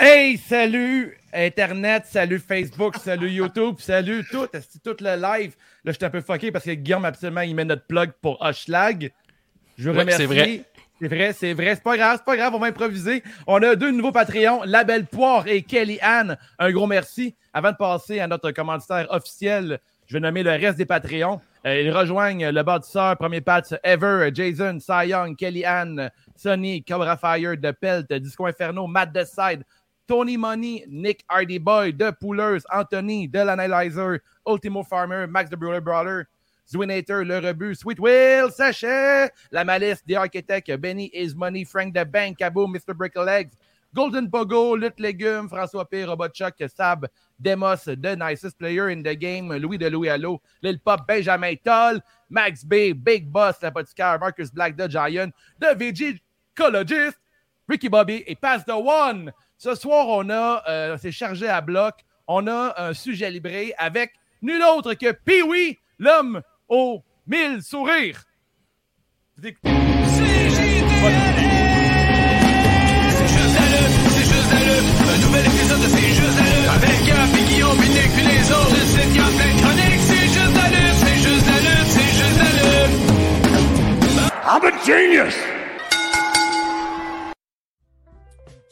Hey, salut Internet, salut Facebook, salut YouTube, salut tout, c'est tout le live? Là, je suis un peu fucké parce que Guillaume, absolument, il met notre plug pour Hoshlag. Je vous remercie. C'est vrai. C'est vrai, c'est vrai. C'est pas grave, c'est pas grave, on va improviser. On a deux nouveaux Patreons, La Belle Poire et Kelly Ann. Un gros merci. Avant de passer à notre commanditaire officiel, je vais nommer le reste des Patreons. Euh, ils rejoignent le bâtisseur, premier patch Ever, Jason, Cy Young, Kelly Ann, Sonny, Cobra Fire, The Pelt, Disco Inferno, Matt Decide, Tony Money, Nick Hardy Boy, The Poolers, Anthony, The Analyzer, Ultimo Farmer, Max the Brother Brawler, Zwinator, Le Rebut, Sweet Will, Sachet, La Malice, The Architect, Benny Is Money, Frank the Bank, Cabo, Mr. Bricklegs, Golden Pogo, Lutte Légumes, François P, Robot Chuck, Sab, Demos, The Nicest Player in the Game, Louis de Louis Allo, Lil Pop, Benjamin Toll, Max B, Big Boss, L'Apothicaire, Marcus Black, The Giant, The VG Cologist, Ricky Bobby et Pass the One. Ce soir, on a, euh, c'est chargé à bloc, on a un sujet libré avec nul autre que Pee-Wee, l'homme aux mille sourires. Vous écoutez- C'est juste la lutte, c'est juste la lutte. Un nouvel épisode de C'est juste la lutte. Avec Gap et Guillaume, puis Nick, puis les autres. Plein de chroniques. C'est juste la lutte, c'est juste la lutte, c'est juste la lutte. I'm a genius!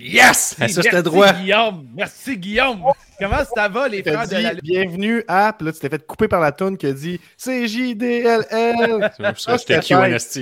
Yes! Ah, ça, c'était droit. Merci Guillaume! Merci Guillaume! Comment ça va les frères de la bienvenue à. Puis là, tu t'es fait couper par la toune qui a dit c'est JDLL. Ça, c'était Q, NST.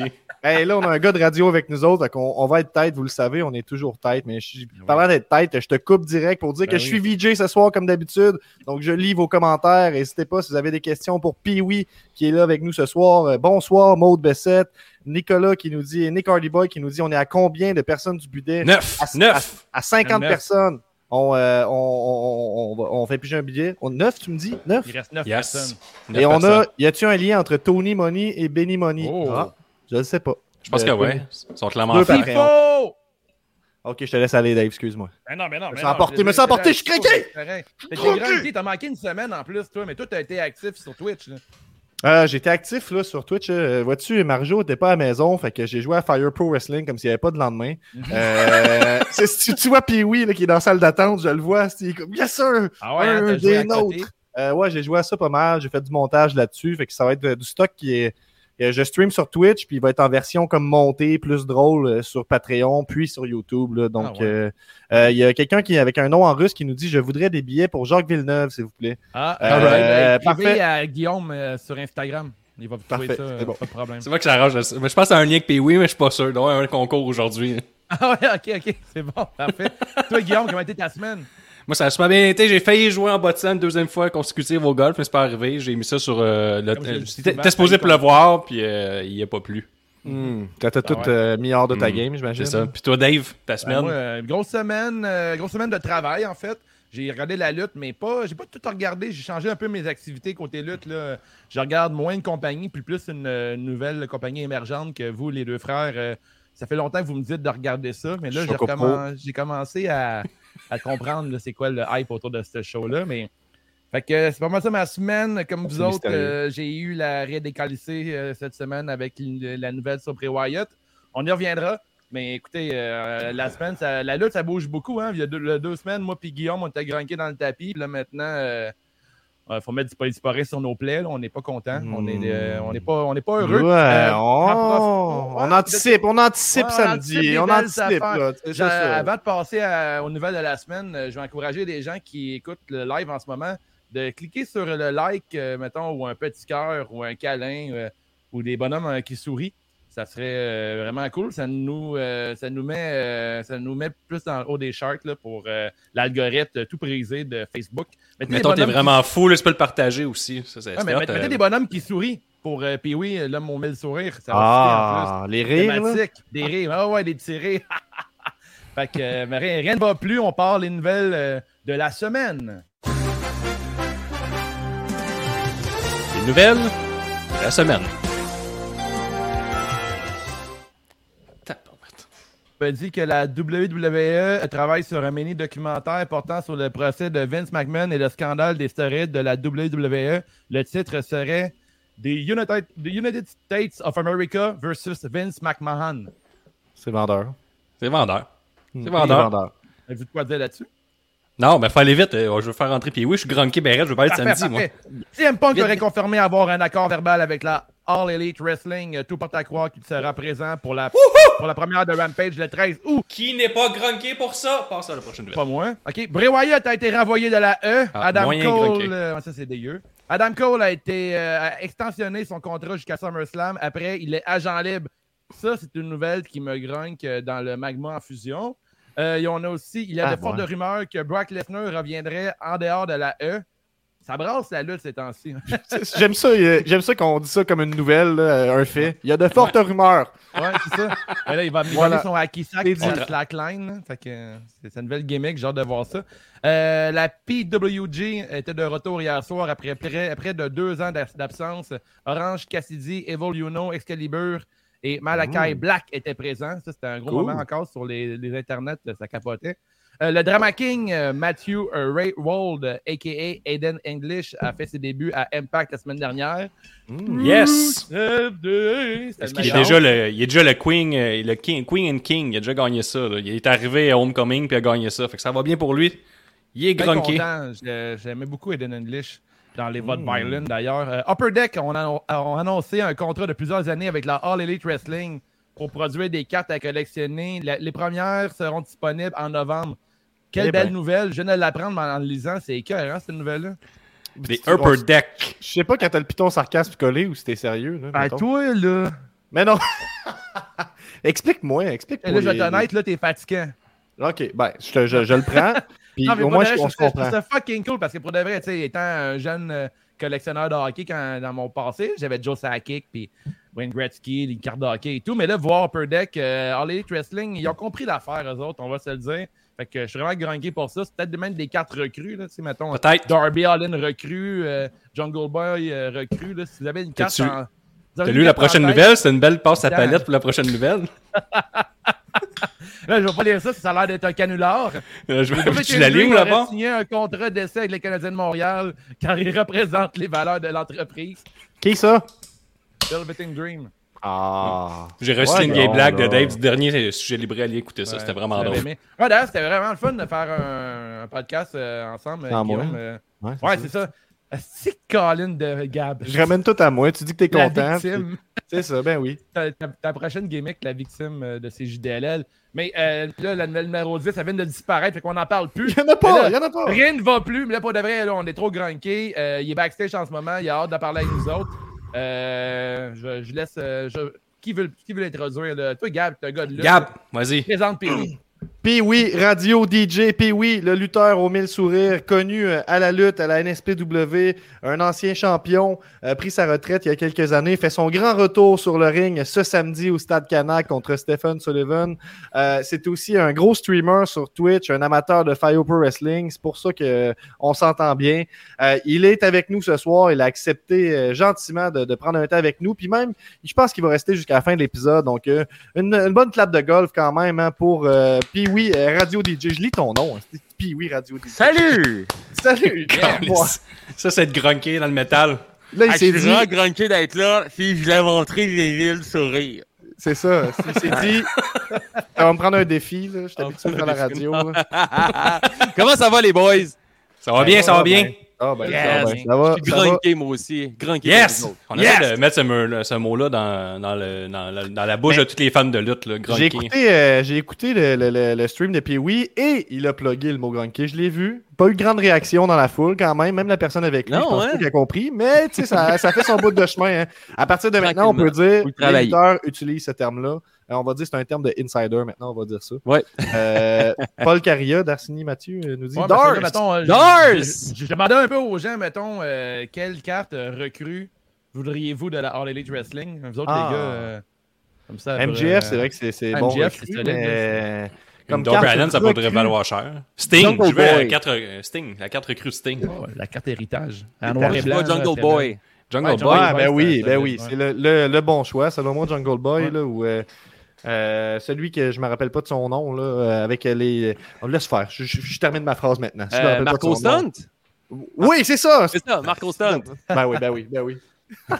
Hey, là, on a un gars de radio avec nous autres. On, on va être tête, vous le savez, on est toujours tête. Mais je, parlant d'être tête, je te coupe direct pour dire Ben que je suis VJ ce soir comme d'habitude. Donc, je lis vos commentaires. N'hésitez pas si vous avez des questions pour Pee-Wee qui est là avec nous ce soir. Euh, bonsoir, Maude Bessette. Nicolas qui nous dit, Nick Hardy Boy qui nous dit on est à combien de personnes du budget? Neuf! À- Neuf! À 50 Neuf. personnes. On, euh, on, on, on, on fait piger un billet. On, 9, tu me dis? 9? Il reste 9 Yes. personnes. Neuf Et on a, y a-tu un lien entre Tony Money et Benny Money? Oh. Ah, je ne sais pas. Je pense que Euh, ouais. Ils sont clairement Deux faits. par- Il faut! Ok, je te laisse aller, Dave, excuse-moi. Ben non, ben non, Me ben non, emporté, je- me suis je- emporté, je suis craqué! correct. T'as manqué une semaine en plus, toi, mais toi, t'as été actif sur Twitch. Là. Euh, J'étais actif là, sur Twitch. euh, Vois-tu, Marjo n'était pas à la maison, fait que j'ai joué à Fire Pro Wrestling comme s'il n'y avait pas de lendemain. euh, c'est- si tu vois Pee-Wee qui est dans la salle d'attente, je le vois, c'est comme Yes sir! Ah ouais, hein, un des nôtres. Euh, ouais, j'ai joué à ça pas mal. J'ai fait du montage là-dessus. Fait que ça va être euh, du stock qui est. euh, Je stream sur Twitch, puis il va être en version comme montée, plus drôle euh, sur Patreon, puis sur YouTube. là. Donc, Ah ouais. euh, euh, il y a quelqu'un qui avec un nom en russe qui nous dit Je voudrais des billets pour Jacques Villeneuve, s'il vous plaît. Ah, Euh, euh, écrivez parfait. à Guillaume euh, sur Instagram. Il va vous trouver Parfait, ça, c'est bon. pas de problème. C'est vrai que ça arrange. Mais je pense à un lien avec Pee-Wee, mais je suis pas sûr. Donc, un concours aujourd'hui. Ah ouais, ok, ok, c'est bon, parfait. toi, Guillaume, comment a été ta semaine? Moi, ça a super bien été. J'ai failli jouer en de scène deuxième fois consécutive au golf, mais c'est pas arrivé. J'ai mis ça sur euh, le. Souvent, c'était supposé pleuvoir, puis euh, il y a pas plu. Quand t'as tout ouais. euh, mis hors de ta Hmm. game, j'imagine. C'est ça. Puis toi, Dave, ta Ben, semaine? moi, euh, grosse semaine, euh, grosse semaine de travail en fait. J'ai regardé la lutte, mais pas, j'ai pas tout regardé. J'ai changé un peu mes activités côté lutte. Là. Je regarde moins une compagnie, puis plus une, euh, nouvelle compagnie émergente que vous, les deux frères. Ça fait longtemps que vous me dites de regarder ça, mais là, j'ai, recommen- commencé à, à comprendre c'est quoi le hype autour de ce show-là. Mais fait que c'est pas mal ça ma semaine. Comme vous autres, euh, j'ai eu la rédécalisée euh, cette semaine avec la nouvelle sur Bray Wyatt. On y reviendra. Mais écoutez, euh, la semaine, ça- la lutte, ça bouge beaucoup. Hein? Il y a deux, semaines, moi et Guillaume, on était granqués dans le tapis. Puis là, maintenant, euh, il faut mettre du polysporin sur nos plaies. là. On n'est pas content. On n'est euh, on n'est pas, on pas heureux. Ouais, Euh, on, anticipe, on anticipe Ouais, on samedi, anticipe on anticipe. Là. Avant de passer à- aux nouvelles de la semaine, euh, je vais encourager les gens qui écoutent le live en ce moment de cliquer sur le like, euh, mettons, ou un petit cœur, ou un câlin, euh, ou des bonhommes euh, qui sourient. Ça serait euh, vraiment cool. Ça nous, euh, ça nous, met, euh, ça nous met plus dans le haut des charts là, pour euh, l'algorithme tout brisé de Facebook. Mettez Mettons, t'es qui- vraiment fou, là, tu peux le partager aussi. Ça, c'est Ouais, mais mettez, euh, des bonhommes qui sourient pour euh, Pee-Wee, l'homme au mille sourires. Ça va Ah, les fitter en plus. rires, là. Des rires. Ah ouais, des petits rires. Fait que euh, mais rien, rien ne va plus. On part les nouvelles euh, de la semaine. Les nouvelles de la semaine. M'a dit que la WWE travaille sur un mini documentaire portant sur le procès de Vince McMahon et le scandale des stéroïdes de la WWE. Le titre serait The United, The United States of America versus Vince McMahon. C'est vendeur. C'est vendeur. Hmm, C'est vendeur. vendeur. Avez-vous de quoi dire là-dessus? Non, mais faut aller vite. euh, je veux faire rentrer. Puis oui, je suis Gronky Barrett, je veux parler de Parfait, samedi, moi. parfait. CM Punk Vite, aurait confirmé avoir un accord verbal avec la All Elite Wrestling. Euh, Tout porte à croire qu'il sera présent pour la, pour la première de Rampage le 13 août. Qui n'est pas Gronky pour ça? Passe à la prochaine nouvelle. Pas moi. OK. Bray Wyatt a été renvoyé de la E. Ah, Adam moyen Cole. grunqué. euh, ça, c'est dégueu. Adam Cole a été euh, a extensionné son contrat jusqu'à SummerSlam. Après, il est agent libre. Ça, c'est une nouvelle qui me grunque dans le magma en fusion. Euh, il y en a aussi, il y a Ah, de fortes ouais. rumeurs que Brock Lesnar reviendrait en dehors de la E. Ça brasse la lutte ces temps-ci. J'aime ça, euh, j'aime ça qu'on dit ça comme une nouvelle, là, euh, un fait. Il y a de fortes rumeurs. Ouais, c'est ça. Mais là, il va me Voilà. son hacky sack sur la slackline. euh, c'est une nouvelle gimmick, j'ai hâte de voir ça. Euh, la PWG était de retour hier soir après près, de deux ans d'ab- d'absence. Orange Cassidy, Evil Uno, Excalibur et Malakai Black étaient présents. Ça, c'était un gros Cool. moment encore sur les, les internets, ça capotait. Euh, le Drama King, euh, Matthew euh, Ray Wold, a.k.a. Aiden English, a fait ses débuts à Impact la semaine dernière. Mm. Yes! Il est, déjà le, il est déjà le Queen, euh, le King, Queen and King. Il a déjà gagné ça. là. Il est arrivé à Homecoming puis a gagné ça. Fait que ça va bien pour lui. Il est. J'ai- J'aimais beaucoup Eden English dans les votes Mm. D'ailleurs. Euh, Upper Deck on a, ont annoncé un contrat de plusieurs années avec la All Elite Wrestling pour produire des cartes à collectionner. La- les premières seront disponibles en novembre. Quelle Eh belle ben. nouvelle. Je viens de l'apprendre en le lisant. C'est écœurant, cette nouvelle-là. Des On- Upper Deck. Je sais pas quand t'as le piton sarcasme collé ou si t'es sérieux. Là, Ah, mettons. toi, là. Mais non. explique-moi, explique Là, je vais être honnête, là, t'es fatiguant. Ok, ben, je, te- je- je le prends. Puis Non, mais au pour moins, de je- on se comprend. ça fucking cool parce que pour de vrai, tu sais, étant un jeune euh, collectionneur de hockey quand, dans mon passé, j'avais Joe Sakic puis Wayne Gretzky, les cartes de hockey et tout. Mais là, voir Upper Deck, euh, All Elite Wrestling, ils ont compris l'affaire, eux autres, on va se le dire. Fait que je suis vraiment grunqué pour ça. C'est peut-être même des cartes recrues, là, tu sais, mettons. Peut-être. Darby Allin recrue, euh, Jungle Boy euh, recrue. Là, si vous avez une carte T'as-tu- en- T'as lu la prochaine tête, nouvelle? C'est une belle passe à palette pour la prochaine nouvelle. Là, je vais pas lire ça, ça a l'air d'être un canular. Euh, je vais tu la ligne là-bas? signé un contrat d'essai avec les Canadiens de Montréal car il représente les valeurs de l'entreprise. Qui ça? Velvet Dream. Ah. J'ai reçu Ouais, une vieille blague de. Dave du dernier sujet libre. Allez écouter ça, Ouais, c'était vraiment drôle. aimé. Ouais, d'ailleurs, c'était vraiment le fun de faire un, un podcast euh, ensemble. Euh. Ouais, Ouais, c'est ça. C'est Colin de Gab. Je ramène tout à moi. Tu dis que t'es la content. C'est ça, ben oui. Ta, ta- ta prochaine gimmick, la victime euh, de ces JDLL. Mais euh, là, la nouvelle numéro 10, ça vient de disparaître, fait qu'on n'en parle plus. Il y en a pas, là, il y en a pas. Rien ne va plus, mais là, pour de vrai, là, on est trop grunqué. Euh, il est backstage en ce moment, il a hâte de parler avec nous autres. Euh, je, je laisse. euh, je- Qui veut, qui veut l'introduire? là? Toi, Gab, t'es un gars de lutte. Gab, vas-y. Présente Pee-Wee. Puis oui, radio DJ, puis oui, le lutteur aux mille sourires, connu euh, à la lutte, à la NSPW, un ancien champion, a pris sa retraite il y a quelques années, fait son grand retour sur le ring ce samedi au Stade Canac contre Stephen Sullivan. Euh, c'est aussi un gros streamer sur Twitch, un amateur de Fire Wrestling, c'est pour ça que euh, on s'entend bien. Euh, il est avec nous ce soir, il a accepté euh, gentiment de, prendre un temps avec nous, puis même, je pense qu'il va rester jusqu'à la fin de l'épisode, donc euh, une, bonne clap de golf quand même hein, pour euh, puis oui, euh, Radio DJ. Je lis ton nom. hein, oui, Radio DJ. Salut! Salut! Ça, c'est être grunké dans le métal. Là, il Ah, s'est dit, vraiment grunqué d'être là. Si je voulais montrer les villes sourire. c'est ça, il s'est dit, ça va me prendre un défi, là. Je suis habitué de faire la radio. Comment ça va, les boys? Ça va bien, ça va bien? Ah, ben, Yes. ça va, ça va. Je suis moi aussi. Yes! comme vous autres. On Yes! essaie de mettre ce, mot- ce mot-là dans, dans, le- dans la, dans la bouche de tous les fans de lutte, là, J'ai écouté, euh, j'ai écouté le, le- le- le stream de Pee-Wee et il a plugué le mot grunky. Je l'ai vu. Pas eu de grande réaction dans la foule quand même. Même la personne avec lui, Non, je pense hein? qu'il a compris. Mais tu sais, ça, ça fait son bout de chemin. hein. À partir de maintenant, on peut dire le les lutteurs utilisent ce terme-là. On va dire que c'est un terme de insider maintenant, on va dire ça. Ouais. Euh, Paul Caria d'Arsini Mathieu euh, nous dit Ouais, Dars! mettons, euh, je- Dars! Je, je- je demandais un peu aux gens, mettons, euh, quelle carte recrue voudriez-vous de la All Elite Wrestling? Vous autres, Ah. les gars, euh, comme ça. MGF, euh, c'est vrai que c'est c'est Ah, bon. Recrue, c'est solide, mais Comme carte Allen, ça pourrait valoir cher. Sting, Jungle je vais à Boy. 4, Sting, la carte recrue Sting. Ouais, la carte héritage. En noir et Je blanc. Jungle Boy? Jungle Ouais, Boy. Ah, ben oui, c'est- ben oui, c'est le, le, le bon choix. Selon moi, Jungle Boy, Ouais. là, euh, euh, celui que je me rappelle pas de son nom, là, euh, avec les. On laisse faire. Je, je- je termine ma phrase maintenant. Si Euh, de Marco. Stunt? Oui, c'est ça. C'est ça, Marco Stunt. ben oui, ben oui, ben oui.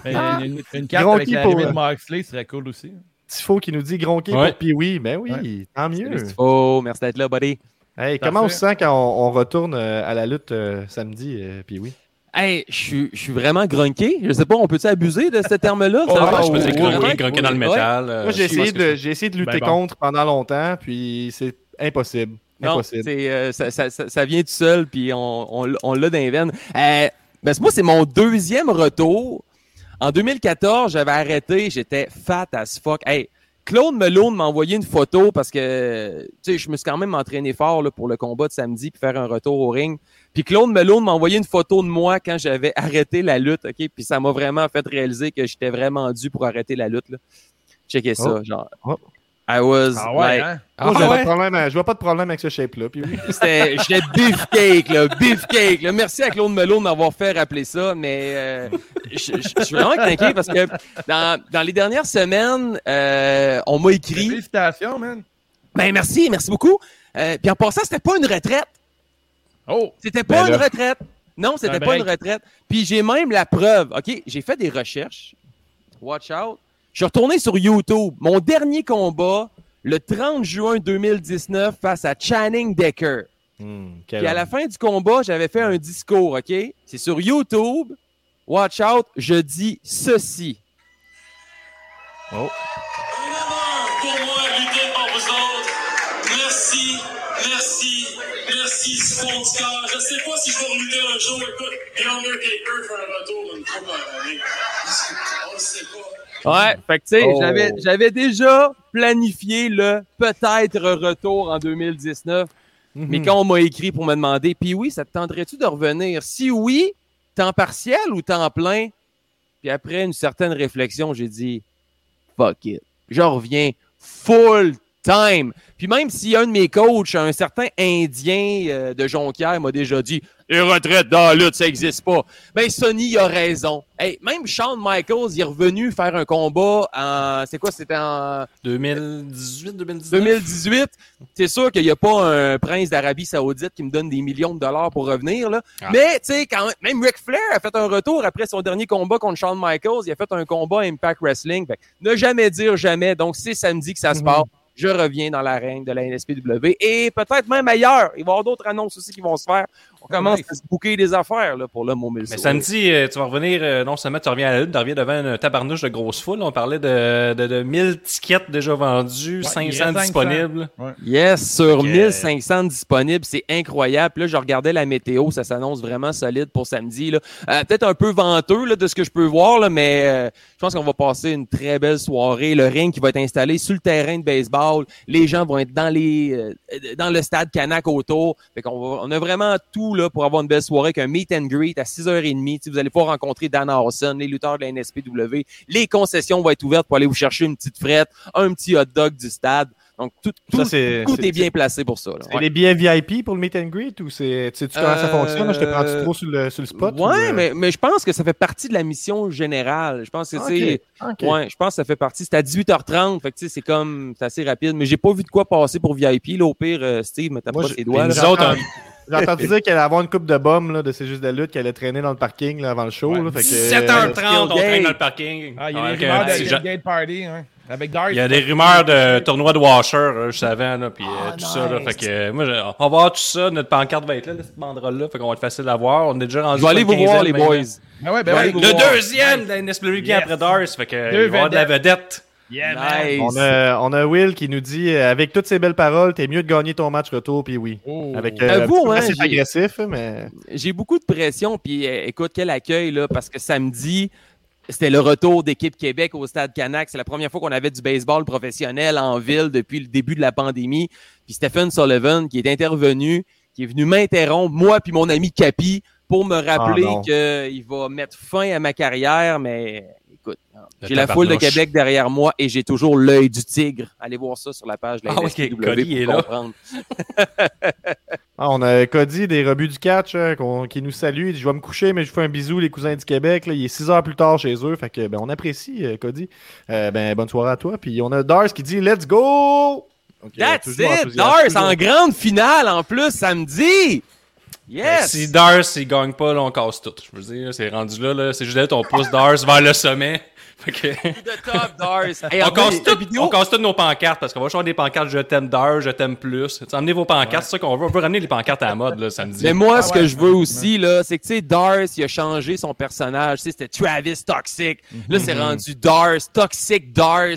Mais Une, une- une carte Gronky avec la pour, Moxley serait cool aussi. Tifo qui nous dit Gronky Ouais. pour Pee-Wee. Ben oui, Ouais. tant mieux. Oh, merci d'être là, buddy. Hey, comment on se sent quand on, on retourne à la lutte euh, samedi, euh, Pee-Wee? Hey, je suis- je suis vraiment grunqué. Je sais pas, on peut-tu abuser de ce terme-là? Oh, je oui, grunker, oui, grunker dans le Ouais. métal. euh, Moi, j'ai essayé, de, c'est. j'ai essayé de lutter Ben bon. contre pendant longtemps, puis c'est impossible. Non, Impossible. c'est, euh, ça, ça- ça- ça vient tout seul, puis on, on, on l'a dans les veines. Euh, ben, c'est- moi, c'est mon deuxième retour. En 2014, j'avais arrêté, j'étais fat as fuck. Hey, Claude Melone m'a envoyé une photo parce que tu sais, je me suis quand même entraîné fort là, pour le combat de samedi puis faire un retour au ring. Puis Claude Melone m'a envoyé une photo de moi quand j'avais arrêté la lutte, OK? Puis ça m'a vraiment fait réaliser que j'étais vraiment dû pour arrêter la lutte. Là. Checkez ça, Oh. genre. Oh. I was Ah like, ouais, hein? Moi, Ah ouais? problème à- je vois pas de problème avec ce shape-là. Puis j'étais beefcake, là, beefcake. Là. Merci à Claude Melon de m'avoir fait rappeler ça, mais euh, je, je- je suis vraiment craqué parce que dans, dans les dernières semaines, euh, on m'a écrit. Félicitations, man. Ben merci, merci beaucoup. Euh, puis en passant, c'était pas une retraite. Oh! C'était pas Ben une là. retraite. Non, c'était Un pas une retraite. Puis j'ai même la preuve. OK, j'ai fait des recherches. Watch out. Je suis retourné sur YouTube. Mon dernier combat, le 30 juin 2019, face à Channing Decker. Quel Puis à la fin du combat, j'avais fait un discours, OK? C'est sur YouTube. Watch out, je dis ceci. Oh. Pour moi lutter pour vous autres. Merci, merci, merci du fond du cœur. Je sais pas si je vais lutter un jour. Écoute, Undertaker fait un retour une par année. On le sait pas. Ouais, fait que tu sais, Oh. j'avais, j'avais déjà planifié le peut-être retour en 2019. Mais Mhm. quand on m'a écrit pour me demander, puis oui, ça te tenterait-tu de revenir? Si oui, temps partiel ou temps plein? Puis après une certaine réflexion, j'ai dit, fuck it. Je reviens full time. Puis même si un de mes coachs, un certain Indien euh, de Jonquière, m'a déjà dit, les retraites dans la lutte, ça existe pas. Ben, Sonny, il a raison. Hey, même Shawn Michaels, il est revenu faire un combat en, c'est quoi, c'était en 2018, 2019. 2018, c'est sûr qu'il n'y a pas un prince d'Arabie Saoudite qui me donne des millions de dollars pour revenir. Là. Ah. Mais, tu sais, quand même Ric Flair a fait un retour après son dernier combat contre Shawn Michaels. Il a fait un combat à Impact Wrestling. Fait ne jamais dire jamais. Donc, c'est samedi que ça se Mhm. passe. Je reviens dans l'arène de la NSPW et peut-être même ailleurs. Il va y avoir d'autres annonces aussi qui vont se faire. On commence nice. à se bouquer des affaires là, pour le mot Mais samedi, euh, tu vas revenir, euh, non seulement tu reviens à la lutte, tu reviens devant une tabarnouche de grosse foule. On parlait de, de, de 1000 tickets déjà vendus, Ouais, il 500 reste 500. disponibles. Yes, sur Que- 1500 disponibles, c'est incroyable. Puis Là, je regardais la météo, ça s'annonce vraiment solide pour samedi. là. Euh, Peut-être un peu venteux là, de ce que je peux voir, là, mais euh, je pense qu'on va passer une très belle soirée. Le ring qui va être installé sur le terrain de baseball, les gens vont être dans les euh, dans le stade Canac autour. Va, on a vraiment tout là pour avoir une belle soirée, avec un meet and greet à 6h30. Tu sais, Vous allez pouvoir rencontrer Dan Hawson, les lutteurs de la NSPW. Les concessions vont être ouvertes pour aller vous chercher une petite frette, un petit hot dog du stade. Donc, tout, tout, Ça, c'est- tout c'est- est bien placé pour ça. là. C'est les billets VIP pour le meet and greet ou c'est. Tu sais comment ça Euh, fonctionne? Je te prends-tu trop sur le, sur le spot? Ouais, ou, euh? mais, mais je pense que ça fait partie de la mission générale. Je pense que Ok, c'est. ok. Ouais, je pense que ça fait partie. C'est à 18h30. Fait que tu sais, c'est comme. C'est assez rapide. Mais j'ai pas vu de quoi passer pour VIP. Là, au pire, euh, Steve, mais t'as Moi, pas ses doigts. Nous autres, J'ai entendu dire qu'elle allait avoir une coupe de bombes là, de C'est juste de la lutte qui allait traîner dans le parking là, avant le show. Ouais. là, fait que, 17h30, on traîne dans le parking. Ah, il y a des un rumeurs de Gate Party, hein, avec Dark. Il y a des rumeurs de tournoi de washer euh, juste avant, là, puis euh, Ah, tout ça. Là, fait que, euh, moi, je- on va voir tout ça. Notre pancarte va être là, cette banderole-là. Fait qu'on va être facile à voir. On est déjà rendu. Je vais aller vous voir, les vingt. boys. Ben ouais, ben Ouais, Le deuxième de la NSPW Yes. après Dars. Fait que, euh, il va y avoir de la vedette. Yeah, man. Nice. On a, on a Will qui nous dit euh, avec toutes ces belles paroles, t'es mieux de gagner ton match retour, puis oui. Oh. Avec Euh, vous, un hein, agressif, mais. J'ai beaucoup de pression. Puis euh, écoute, quel accueil, là, parce que samedi, c'était le retour d'équipe Québec au Stade Canac. C'est la première fois qu'on avait du baseball professionnel en ville depuis le début de la pandémie. Puis Stephen Sullivan, qui est intervenu, qui est venu m'interrompre, moi puis mon ami Capi, pour me rappeler non. qu'il va mettre fin à ma carrière. Mais écoute, Le j'ai la foule de. Québec derrière moi et j'ai toujours l'œil du tigre. Allez voir ça sur la page de la Ah, ok, NSPW Cody pour est là. comprendre. Ah, on a Cody des rebuts du catch hein, qui nous salue. Il dit Je vais me coucher, mais je vous fais un bisou, les cousins du Québec. Là, il est 6 heures plus tard chez eux. Fait que ben, on apprécie, euh, Cody. Euh, ben, bonne soirée à toi. Puis on a Dars qui dit Let's go! That's it! Dars en grande finale en plus samedi! Yes! Si Dars, il gagne pas, là, on casse tout. Je veux dire, c'est rendu là, là. C'est juste là, on pousse Dars vers le sommet. Fait que... de top, Dars. Hey, on, casse tout, vidéo- on casse toutes nos pancartes parce qu'on va choisir des pancartes Je t'aime Dars, Je t'aime plus. Tu sais, Emmenez vos pancartes, c'est ça qu'on veut. On veut ramener les pancartes à la mode là, samedi. Mais moi, Ah ce ouais, que je veux ouais, aussi, là, c'est que, tu sais, Dars, il a changé son personnage. Tu sais, c'était Travis Toxic. Là, c'est rendu Dars, Toxic Dars.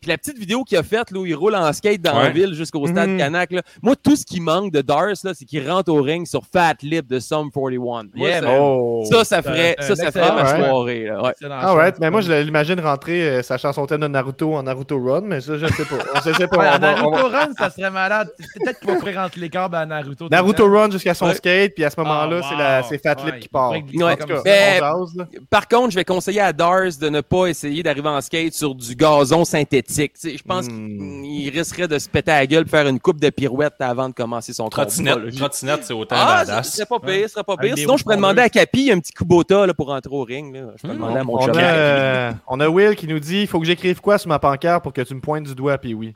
Puis la petite vidéo qu'il a faite, là, où il roule en skate dans la ville jusqu'au stade Mhm. Canac, là. Moi, tout ce qui manque de Dars, là, c'est qu'il rentre au ring sur Fat Lip de Sum 41. Moi, Yeah, ça. Oh! ça, ça ferait, ça, ça ferait ma soirée, là. Ouais. Ah mais moi je l'imagine rentrer euh, sa chanson thème de Naruto en Naruto Run, mais ça je sais pas. On sait sait pas. Ouais, on à va- on va- Naruto Run, ça serait malade. Peut-être qu'il va courir entre les câbles à Naruto. Naruto Run jusqu'à son Ouais. skate, puis à ce moment-là, Ah, c'est wow. c'est Fat Lip Ouais, qui part. il pourrait glisser Ouais. En tout comme cas, ça. Mais- on jase, là. Par contre, je vais conseiller à Dars de ne pas essayer d'arriver en skate sur du gazon synthétique. Je pense Hmm. qu'il risquerait de se péter à la gueule, faire une coupe de pirouette avant de commencer son. Trottinette, trottinette, c'est autant Ah, ce serait pas pire, ce serait pas Avec pire. Sinon, je pourrais demander à Capi un petit Kubota là, pour rentrer au ring. Là. Je peux Hmm. demander à mon On chum. a, euh, on a Will qui nous dit il faut que j'écrive quoi sur ma pancarte pour que tu me pointes du doigt, puis oui.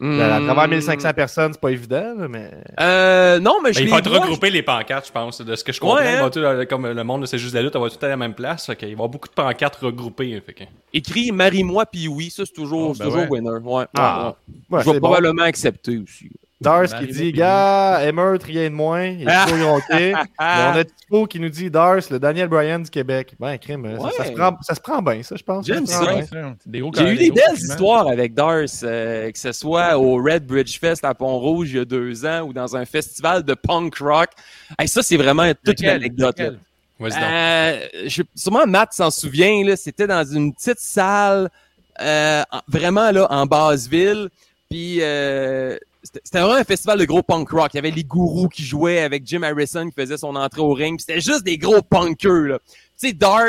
Hmm. À travers 1500 personnes, c'est pas évident, mais. Euh, non, mais je Ben, il faut être vois, regrouper les pancartes, je pense. De ce que je comprends, Ouais, hein. euh, comme le monde de C'est juste la lutte, on va tout à la même place. Fait qu'il va y avoir beaucoup de pancartes regroupées. Fait que... Écrit Marie-moi puis oui, ça c'est toujours, Oh, c'est ben toujours ouais. winner. Ouais, Ah, ouais. Je vais bon. probablement accepter aussi. Dars qui dit gars, Emmer, rien de moins. Il est toujours ronqué. Mais on a Tifo qui nous dit Dars, le Daniel Bryan du Québec. Ben, crime, ça- se prend, ça se prend bien, ça, je pense. J'aime ça. J'ai eu des belles histoires avec Dars, euh, que ce soit au Red Bridge Fest à Pont-Rouge il y a deux ans ou dans un festival de punk rock. Hey, ça, c'est vraiment toute une anecdote. Euh, je- sûrement Matt s'en souvient, là, c'était dans une petite salle, euh, en- vraiment là, en Basseville. Puis euh, c'était vraiment un festival de gros punk rock. Il y avait les gourous qui jouaient avec Jim Harrison qui faisait son entrée au ring. C'était juste des gros punkers. là. Tu sais, Dars,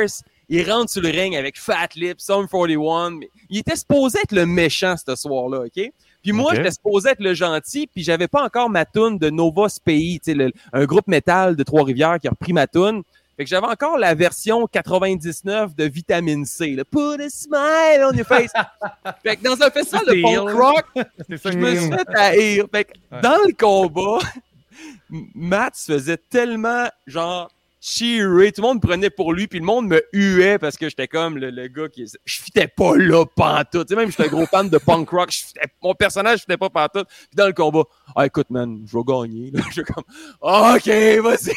il rentre sur le ring avec Fat Lip, Sum 41. mais il était supposé être le méchant ce soir-là, OK? Puis moi, j'étais supposé être le gentil, puis j'avais pas encore ma tune de Nova Spei, tu sais, le- un groupe métal de Trois-Rivières qui a repris ma tune. Fait que j'avais encore la version 99 de Vitamine C. Là. Put a smile on your face. fait que dans un festival de punk rock, je me suis fait haïr. Fait que Ouais. dans le combat, Matt se faisait tellement genre cheerer, tout le monde me prenait pour lui, puis le monde me huait parce que j'étais comme le, le gars qui je fitais pas là pantoute. Tu sais même j'étais un gros fan de punk rock, je fitais- mon personnage fitait pas pantoute. Puis dans le combat, ah écoute man, je vais gagner. Là, je suis comme OK, vas-y.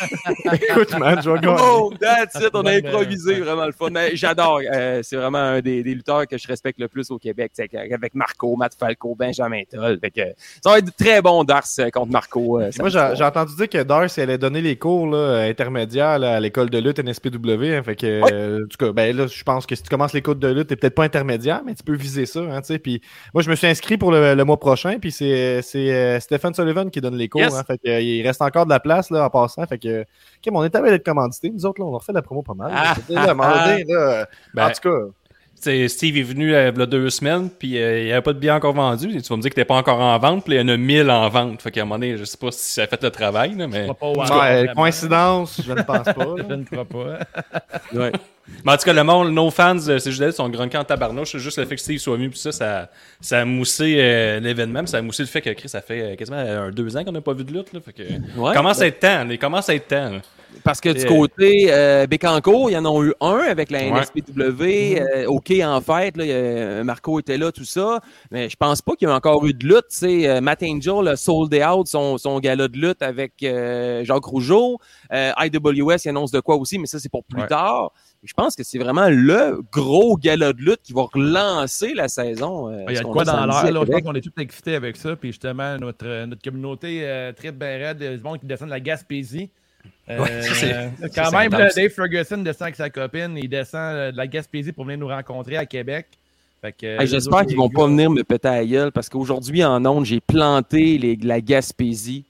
Écoute, man, je vais gagner. Oh, that's it, on a improvisé, vraiment le fun. Mais J'adore, euh, c'est vraiment un des, des lutteurs que je respecte le plus au Québec, avec Marco, Matt Falco, Benjamin Toll. Fait que, ça va être très bon Dars euh, contre Marco. euh, Moi, j'ai entendu dire que Dars elle allait donner les cours là, intermédiaires là, à l'école de lutte NSPW. hein, fait que, euh, en tout cas, ben là, je pense que si tu commences les cours de lutte, t'es peut-être pas intermédiaire, mais tu peux viser ça. Hein, puis moi, je me suis inscrit pour le, le mois prochain, puis c'est c'est, euh, Stephen Sullivan qui donne les cours. Yes. hein, fait que, euh, il reste encore de la place là, en passant. Fait que, Kim, on est à d'être commandité. Nous autres, là, on leur fait de la promo pas mal. Ah, là, Ben, en tout cas, T'sais, Steve est venu euh, il y a deux semaines, puis euh, il n'y avait pas de billets encore vendus. Tu vas me dire que t'es pas encore en vente, puis il y en a 1000 en vente. Fait qu'à un moment donné, je sais pas si ça a fait le travail, là, mais... crois pas ouais, coïncidence, je ne pense pas. Je ne crois pas. Ouais. Mais en tout cas, le monde, nos fans, euh, c'est juste sont grunqués en tabarnouche. C'est juste le fait que Steve soit venu, puis ça, ça, ça a moussé euh, l'événement, ça a moussé le fait que Chris, ça fait euh, quasiment euh, un, deux ans qu'on n'a pas vu de lutte. Là, fait que, Ouais. commence à être temps, il commence à être temps. là. Parce que du côté euh, il y en a eu un avec la Ouais. NSPW. euh, OK, en fait, là, Marco était là, tout ça. Mais je pense pas qu'il y a encore eu de lutte. sais. Euh, Matt Angel a sold out son, son gala de lutte avec euh, Jacques Rougeau. Euh, IWS, il annonce de quoi aussi, mais ça, c'est pour plus Ouais. tard. Je pense que c'est vraiment le gros gala de lutte qui va relancer la saison. euh, Il y a de quoi dans l'air. Je pense qu'on est tous excités avec ça. Puis justement, notre, euh, notre communauté euh, très bien raide, du monde qui descend de la Gaspésie. Euh, Ouais, ça, c'est- euh, ça, quand même, là, Dave Ferguson descend avec sa copine, il descend euh, de la Gaspésie pour venir nous rencontrer à Québec. Euh, Hey, J'espère qu'ils vont pas venir me péter à la gueule parce qu'aujourd'hui, en ondes, j'ai planté les, la Gaspésie.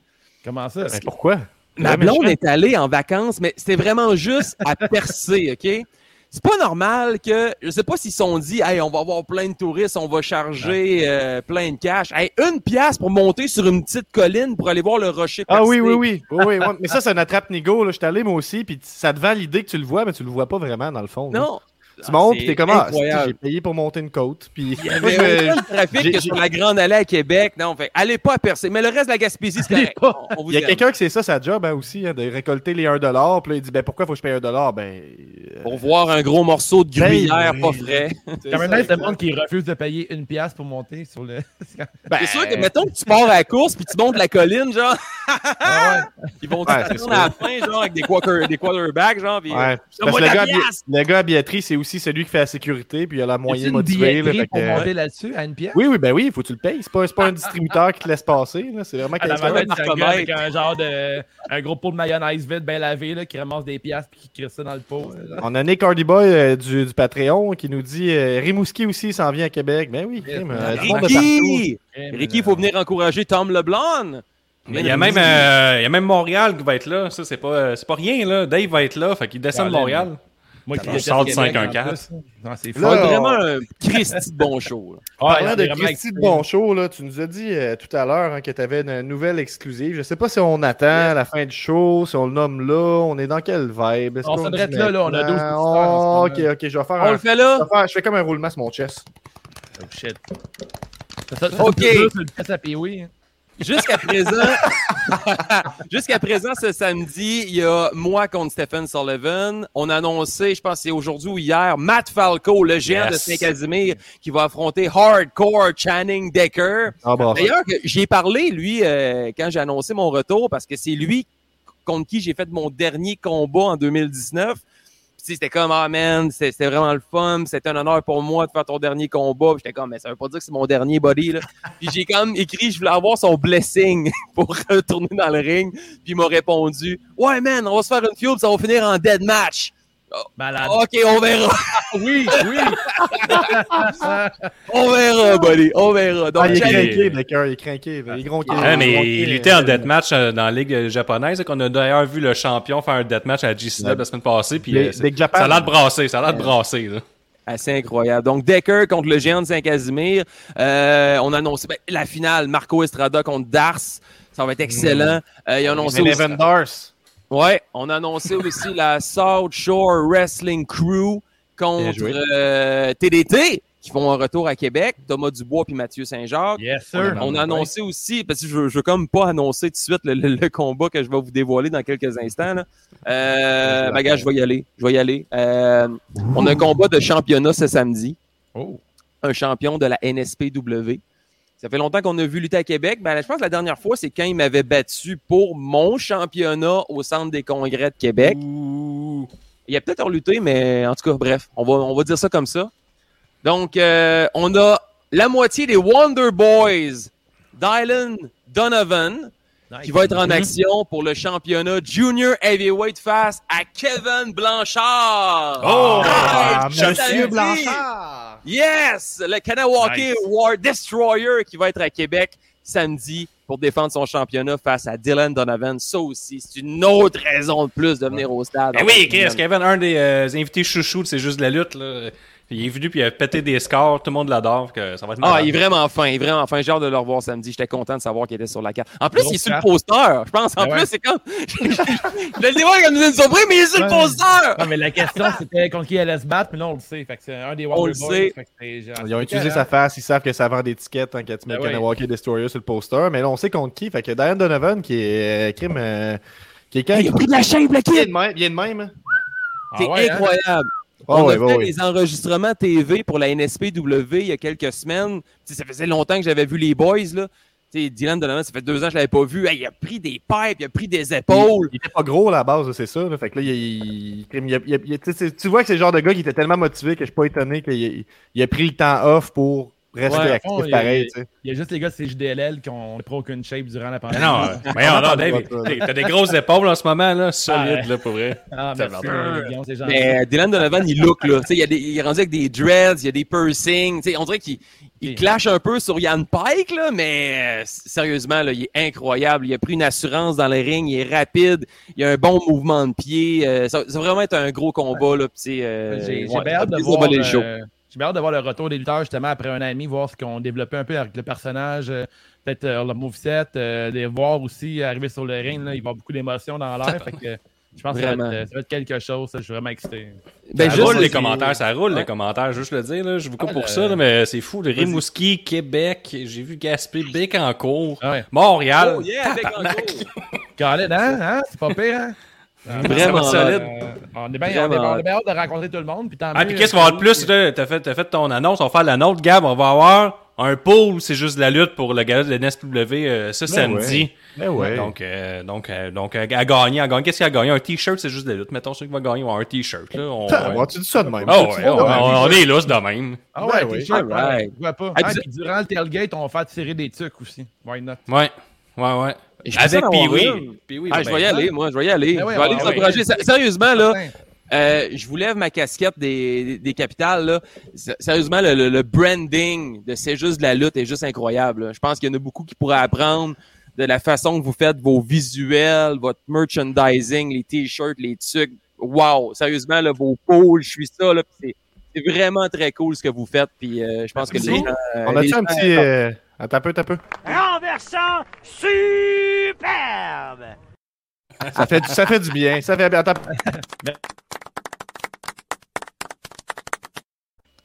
Comment ça? Ben, pourquoi? Ma blonde est allée en vacances, mais c'était vraiment juste à percer, OK? c'est pas normal que, je sais pas s'ils se sont dit, hey, on va avoir plein de touristes, on va charger euh, plein de cash. Hey, une pièce pour monter sur une petite colline pour aller voir le rocher. Ah oui, oui, oui. oui, oui. Mais ça, c'est un attrape-nigo. là. Je suis allé, moi aussi, puis ça te vend l'idée que tu le vois, mais tu le vois pas vraiment, dans le fond. Non. Tu montes, c'est puis t'es comme, ah, incroyable. j'ai payé pour monter une côte. Puis Il y avait autant de trafic j'ai- que sur la Grande Allée à Québec. Non, fait, allez pas à percer. Mais le reste de la Gaspésie, c'est correct. pas. On- on vous Il y a quelqu'un qui c'est ça, sa job hein, aussi, hein, de récolter les 1$. Puis là, il dit, ben pourquoi faut que je paye 1$? Ben. euh, Pour voir un gros morceau de Ben, gruyère pas frais. c'est un ça. nice le monde qui refuse de payer une pièce pour monter sur le. Ben, C'est sûr que, mettons que tu pars à la course puis tu montes la colline, genre, Ah ils vont Ouais, t'attendre c'est à la fin, genre, avec des, quarter, des quarterbacks, genre, puis... Ouais. Ça Parce que le gars, à bi- pièce! le billetterie, c'est aussi celui qui fait la sécurité, puis il a la Y moyen a-t-il une motivée. Là, fait pour que- monter là-dessus à une pièce? Oui, oui, ben oui, il faut que tu le payes. C'est pas, pas un distributeur qui te laisse passer. C'est vraiment À la quelqu'un. Marcomètre. avec un genre de. Un gros pot de mayonnaise vide, bien lavé, là, qui ramasse des pièces puis qui crée ça dans le pot. là. On a Nick Hardyboy euh, du, du Patreon qui nous dit euh, Rimouski aussi s'en vient à Québec. Ben oui, crime, euh. Ricky! Ricky, il faut venir encourager Tom LeBlanc. Mais il y a même, euh, il y a même Montréal qui va être là. Ça, c'est pas, euh, c'est pas rien, là. Dave va être là. Fait qu'il descend de. Montréal. Moi qui du Québec, 5-1-4. en plus. Non, c'est vraiment un Christy de bon show. Ah, Parlant de Christy de bon show, là, tu nous as dit euh, tout à l'heure hein, que tu avais une nouvelle exclusive. Je sais pas si on attend la fin du show, si on le nomme là. On est dans quelle vibe? On qu'on s'en dresse dit là, là, on a 12 maintenant? auditeurs en Oh, ce Ok, ok, je vais faire On un. le fait je, là? je fais comme un roulement sur mon chest. Oh shit. Ça, ça, Ok. Jusqu'à présent, jusqu'à présent, ce samedi, il y a moi contre Stephen Sullivan. On a annoncé, je pense que c'est aujourd'hui ou hier, Matt Falco, le géant Yes. de Saint-Casimir, qui va affronter Hardcore Channing Decker. Ah, D'ailleurs, que j'y ai parlé, lui, euh, quand j'ai annoncé mon retour, parce que c'est lui contre qui j'ai fait mon dernier combat en 2019. C'était comme, ah man, c'était vraiment le fun, c'était un honneur pour moi de faire ton dernier combat. J'étais comme, mais ça veut pas dire que c'est mon dernier body. Là. Puis j'ai comme écrit, je voulais avoir son blessing pour retourner dans le ring. Puis il m'a répondu, ouais man, on va se faire une feud, ça va finir en dead match. Malade. Ok, on verra, Oui, oui. on verra, buddy, on verra. Donc, Ah, il est craqué, Decker, il est craqué. Il est gros Ah, mais il était en deathmatch euh, dans la ligue japonaise. qu'on a d'ailleurs vu le champion faire un deathmatch à G-Snap la semaine passée. Puis, Big- euh, Japan. ça a l'air de brasser. Ça a l'air de brasser. Là. Assez incroyable. Donc, Decker contre le géant de Saint-Casimir. Euh, on a annoncé ben, la finale, Marco Estrada contre Dars. Ça va être excellent. Euh, ils ont annoncé Mais aussi- Evan Dars. Ouais, on a annoncé aussi la South Shore Wrestling Crew contre joué. euh, TDT qui font un retour à Québec. Thomas Dubois puis Mathieu Saint-Jacques. Yes, sir. On a annoncé aussi, parce que je, veux- je veux comme pas annoncer tout de suite le, le- le combat que je vais vous dévoiler dans quelques instants. Là. Euh, ben, gars, je vais y aller. Je vais y aller. Euh, on a un combat de championnat ce samedi. Oh. Un champion de la NSPW. Ça fait longtemps qu'on a vu lutter à Québec. Ben, je pense que la dernière fois, c'est quand il m'avait battu pour mon championnat au Centre des congrès de Québec. Il a peut-être lutté, mais en tout cas, bref, on va, on va dire ça comme ça. Donc, euh, on a la moitié des Wonder Boys, Dylan Donovan, qui va être en action pour le championnat Junior Heavyweight Fast à Kevin Blanchard. Oh! Ah, Hey, Monsieur. Blanchard. Yes! Le Kanawake Nice. War Destroyer qui va être à Québec samedi pour défendre son championnat face à Dylan Donovan. Ça aussi, c'est une autre raison de plus de venir au stade. Ben oui, Chris, Kevin, un des euh, invités chouchous C'est juste de la lutte. Là. Il est venu puis il a pété des scores. Tout le monde l'adore. que Ça va être Ah, il est vraiment fin, il est vraiment fin. J'ai hâte de le revoir samedi. J'étais content de savoir qu'il était sur la carte. En plus, Grosse il est sur le poster. Je pense, en Ben plus, ouais. c'est comme. je le dévoile comme une surprise, mais il est sur le poster! Non, mais la question, c'était contre qui elle allait se battre, mais là, on le sait. Fait que c'est un des Wonder On le Boys, sait. fait que c'est genre- Ils ont utilisé sa face, ils savent que ça vend des tickets quand tu mets Ben le ouais. Destroyer sur le poster. Mais là, on sait contre qui. Fait que Diane Donovan, qui est euh, crime. euh, qui est quand Il a pris de la shape, le kid! de même. Il est de même. Ah C'est ouais, hein? incroyable. On ouais, a fait des enregistrements TV pour la NSPW il y a quelques semaines. Tu sais, ça faisait longtemps que j'avais vu les boys. Là. Tu sais, Dylan Donovan, ça fait deux ans que je l'avais pas vu. Hey, il a pris des pipes, il a pris des épaules. Il était pas gros à la base, c'est ça. là. Fait que là, il, il- tu vois que c'est le genre de gars qui était tellement motivé que je suis pas étonné qu'il il- il a pris le temps off pour rester Ouais, à actif fond, il- pareil. Il y a juste les gars de CJDLL qui ont pas aucune shape durant la Mais pandémie. non, euh, voyons, non, Dave, t'as- des grosses épaules en ce moment, là, solides, Ah, là, pour vrai. Ah, merci, va. euh. Mais Dylan Donovan, il look, là. Tu sais, il, y a des- il est rendu avec des dreads, il y a des piercings. Tu sais, on dirait qu'il Il clash un peu sur Yann Pike, là, mais euh, sérieusement, là, il est incroyable. Il a pris une assurance dans les rings, il est rapide, il a un bon mouvement de pied. euh, ça, ça va vraiment être un gros combat. Là, euh, J'ai ouais, bien hâte de voir. voler le show. euh, J'ai bien hâte de voir le retour des lutteurs justement après un an et demi, voir ce qu'on a développé un peu avec le personnage, euh, peut-être euh, le moveset, euh, les voir aussi arriver sur le ring. Là, il va y avoir beaucoup d'émotions dans l'air. fait que je pense que ça va, être, ça va être quelque chose. ça, Je suis vraiment excité. Ben, ça juste- roule les commentaires, ça roule Ouais. les commentaires, juste le dire, là. Je vous coupe Ah, pour le- ça, là, mais c'est fou. Le Rimouski, Québec, j'ai vu Gaspé, Bécancourt, Ah ouais. Montréal. Oh yeah, hein? hein? C'est pas pire, hein? Vraiment solide. on est bien hâte de rencontrer tout le monde. Puis Ah, puis qu'est-ce qu'on va avoir de plus, là? T'as fait, t'as fait ton annonce, on va faire la nôtre, Gab. On va avoir un pool, c'est juste de la lutte pour le gala de l'NSW euh, ce samedi. Ben ouais. Donc, euh, donc, euh, donc, euh, à gagner, à gagner. Qu'est-ce qu'il a gagné? Un t-shirt, c'est juste de la lutte. Mettons, ceux qui vont gagner vont avoir un t-shirt, là. On, Putain, ouais. tu dis ça de même. Oh, ouais, on, est là, de même. Ah ouais, Ben oui. t-shirt, pas. Ah, Ah, tu- puis durant le tailgate, on va faire tirer des trucs aussi. Why not? Ouais, ouais, ouais. Avec Pee-Wee. Ah, je vais y aller, moi, je vais y aller. Ben oui, je vais aller. Sé- Sérieusement, là, euh, je vous lève ma casquette des, des capitales. Là. Sérieusement, le, le- le branding de C'est juste de la lutte est juste incroyable. là. Je pense qu'il y en a beaucoup qui pourraient apprendre de la façon que vous faites vos visuels, votre merchandising, les t-shirts, les trucs. Wow! Sérieusement, là, vos pôles, je suis ça. Là, c'est vraiment très cool ce que vous faites. Puis euh, je pense que les gens, euh, On les a-tu un petit. euh, Attends un peu, attends un peu. renversant superbe. Ça fait, du- ça fait du bien. Ça fait bien. Attends.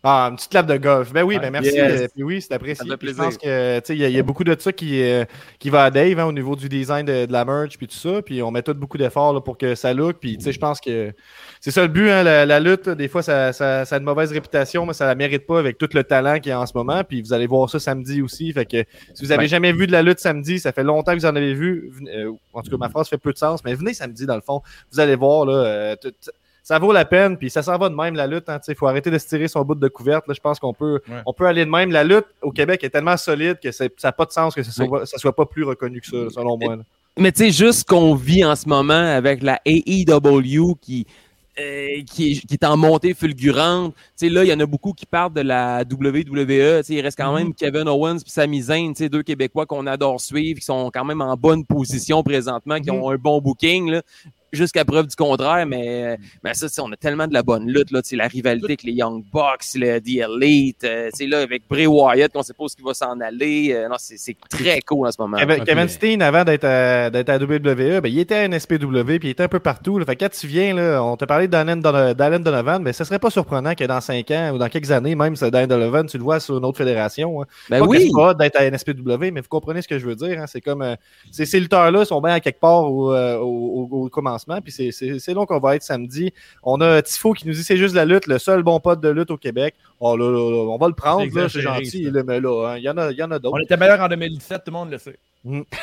Ah, une petite clap de golf. Ben oui, ben merci. Yes. euh, puis oui, c'est apprécié. Ça Je pense que tu sais, il y, y a beaucoup de ça qui, euh, qui va à Dave hein, au niveau du design de, de la merch puis tout ça. Puis on met tout beaucoup d'efforts là, pour que ça look. Puis tu sais, je pense que c'est ça le but. Hein, la, la lutte, des fois, ça, ça, ça a une mauvaise réputation, mais ça la mérite pas avec tout le talent qu'il y a en ce moment. Puis vous allez voir ça samedi aussi. Fait que si vous avez Ouais. jamais vu de la lutte samedi, ça fait longtemps que vous en avez vu. venez- euh, en tout cas, ma phrase fait peu de sens, mais venez samedi dans le fond. Vous allez voir là. euh, tout- ça vaut la peine, puis ça s'en va de même la lutte. Il faut arrêter de se tirer son bout de couverte. Là. Je pense qu'on peut, Ouais. on peut aller de même. La lutte au Québec est tellement solide que ça n'a pas de sens que ça soit, ça soit pas plus reconnu que ça, selon moi. là. Mais tu sais, juste ce qu'on vit en ce moment avec la AEW qui, euh, qui, est, qui est en montée fulgurante. Tu sais, là, il y en a beaucoup qui parlent de la WWE. Tu sais, il reste quand même Kevin Owens et Sami Zayn, deux Québécois qu'on adore suivre, qui sont quand même en bonne position présentement, qui ont un bon booking. Là. Jusqu'à preuve du contraire, mais, mais ça, tu sais, on a tellement de la bonne lutte, là, tu sais, la rivalité avec les Young Bucks, le The Elite, euh, tu sais, là, avec Bray Wyatt, qu'on sait pas où il va s'en aller. Euh, non, c'est c'est très cool en ce moment. Kevin, ok. Kevin Steen, avant d'être à, d'être à WWE, ben, il était à NSPW, puis il était un peu partout. Là. Fait que quand tu viens, là, on t'a parlé d'Allen Dono- d'Allen Donovan, mais ce serait pas surprenant que dans 5 ans ou dans quelques années, même, ce Dan Donovan, tu le vois sur une autre fédération. hein. Ben pas oui, pas d'être à NSPW, mais vous comprenez ce que je veux dire. hein. C'est comme euh, ces, ces lutteurs-là sont bien à quelque part au, euh, au- au- au commencement, puis c'est- c'est c'est là qu'on va être samedi. On a Tifo qui nous dit c'est juste la lutte, le seul bon pote de lutte au Québec. Oh là là, là, on va le prendre, C'est là, c'est exagéré, gentil, là, mais là, hein, il y en a, il y en a d'autres. On était meilleur en 2017, tout le monde le sait.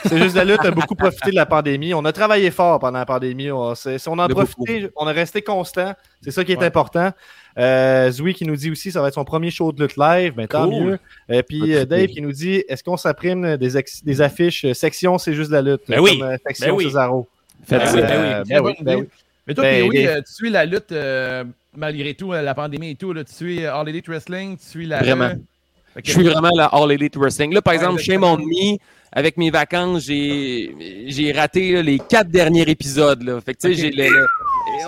C'est juste la lutte a beaucoup profité de la pandémie. On a travaillé fort pendant la pandémie. On, si on en profité, on a resté constant. C'est ça qui est Ouais. important. Euh, Zoui qui nous dit aussi ça va être son premier show de lutte live, mais tant Cool. mieux. Et puis euh, Dave qui nous dit est-ce qu'on s'apprime des, affiches? Euh, section c'est juste la lutte Ben oui. comme, euh, section Ben oui. Cesaro. Ben oui, ben oui. Euh, ben oui, ben oui. Mais toi, Ben, des- euh, tu suis la lutte euh, malgré tout, euh, la pandémie et tout. Là, tu suis euh, All Elite Wrestling, tu suis la. Vraiment. Je suis vraiment la All Elite Wrestling. Là, par Ouais, exemple, Shame on Me, avec mes vacances, j'ai j'ai raté là, les quatre derniers épisodes. Là. Fait que, tu sais, j'ai le,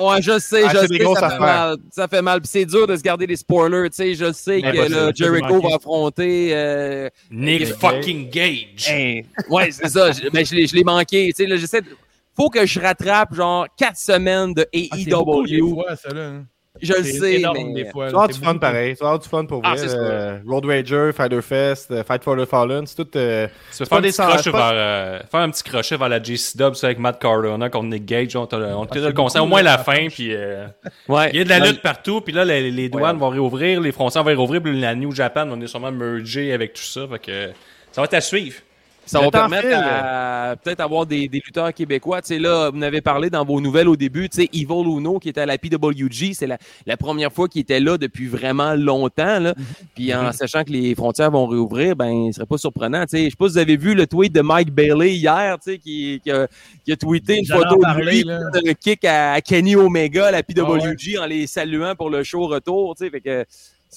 Ouais, je sais, Ah, je sais, ça fait, mal, ça fait mal. Puis c'est dur de se garder les spoilers. Tu sais, je sais que là, Jericho va affronter. euh, Nick fucking Gage. Hey, ouais, c'est ça. Je, ben, je l'ai- je l'ai manqué. Tu sais, là, j'essaie de- Faut que je rattrape genre quatre semaines de Ah, c'est beaucoup des AEW. fois, ça, là. hein. je le sais, énorme mais... des fois. Tu vas du fun pareil. Tu vas avoir du fun pour Ah, vrai. euh, Road Rager, Fighter Fest, euh, Fight for the Fallen, c'est tout. euh, Tu faire un, des petit crochet vers, euh, faire un petit crochet vers la ça, avec Matt Cardona contre Nick Gage. On te, on te le conseille au moins la fin. Puis, euh, Ouais. il y a de la lutte partout. Puis là, les, les douanes Ouais. vont réouvrir. Les frontières vont réouvrir. Puis la New Japan, on est sûrement mergé avec tout ça. Fait que ça va être à suivre. Ça Le va permettre file. à peut-être avoir des, des lutteurs québécois. Tu sais, là, vous en avez parlé dans vos nouvelles au début. Tu sais, Evil Uno qui était à la PWG, c'est la, la première fois qu'il était là depuis vraiment longtemps. Là. Puis en sachant que les frontières vont réouvrir, ben, ce serait pas surprenant. Tu sais, je sais pas si vous avez vu le tweet de Mike Bailey hier, tu sais, qui, qui, a, qui a tweeté une photo de lui là. un kick à, Kenny Omega, à la PWG, Ah en les saluant pour le show retour. Tu sais, fait que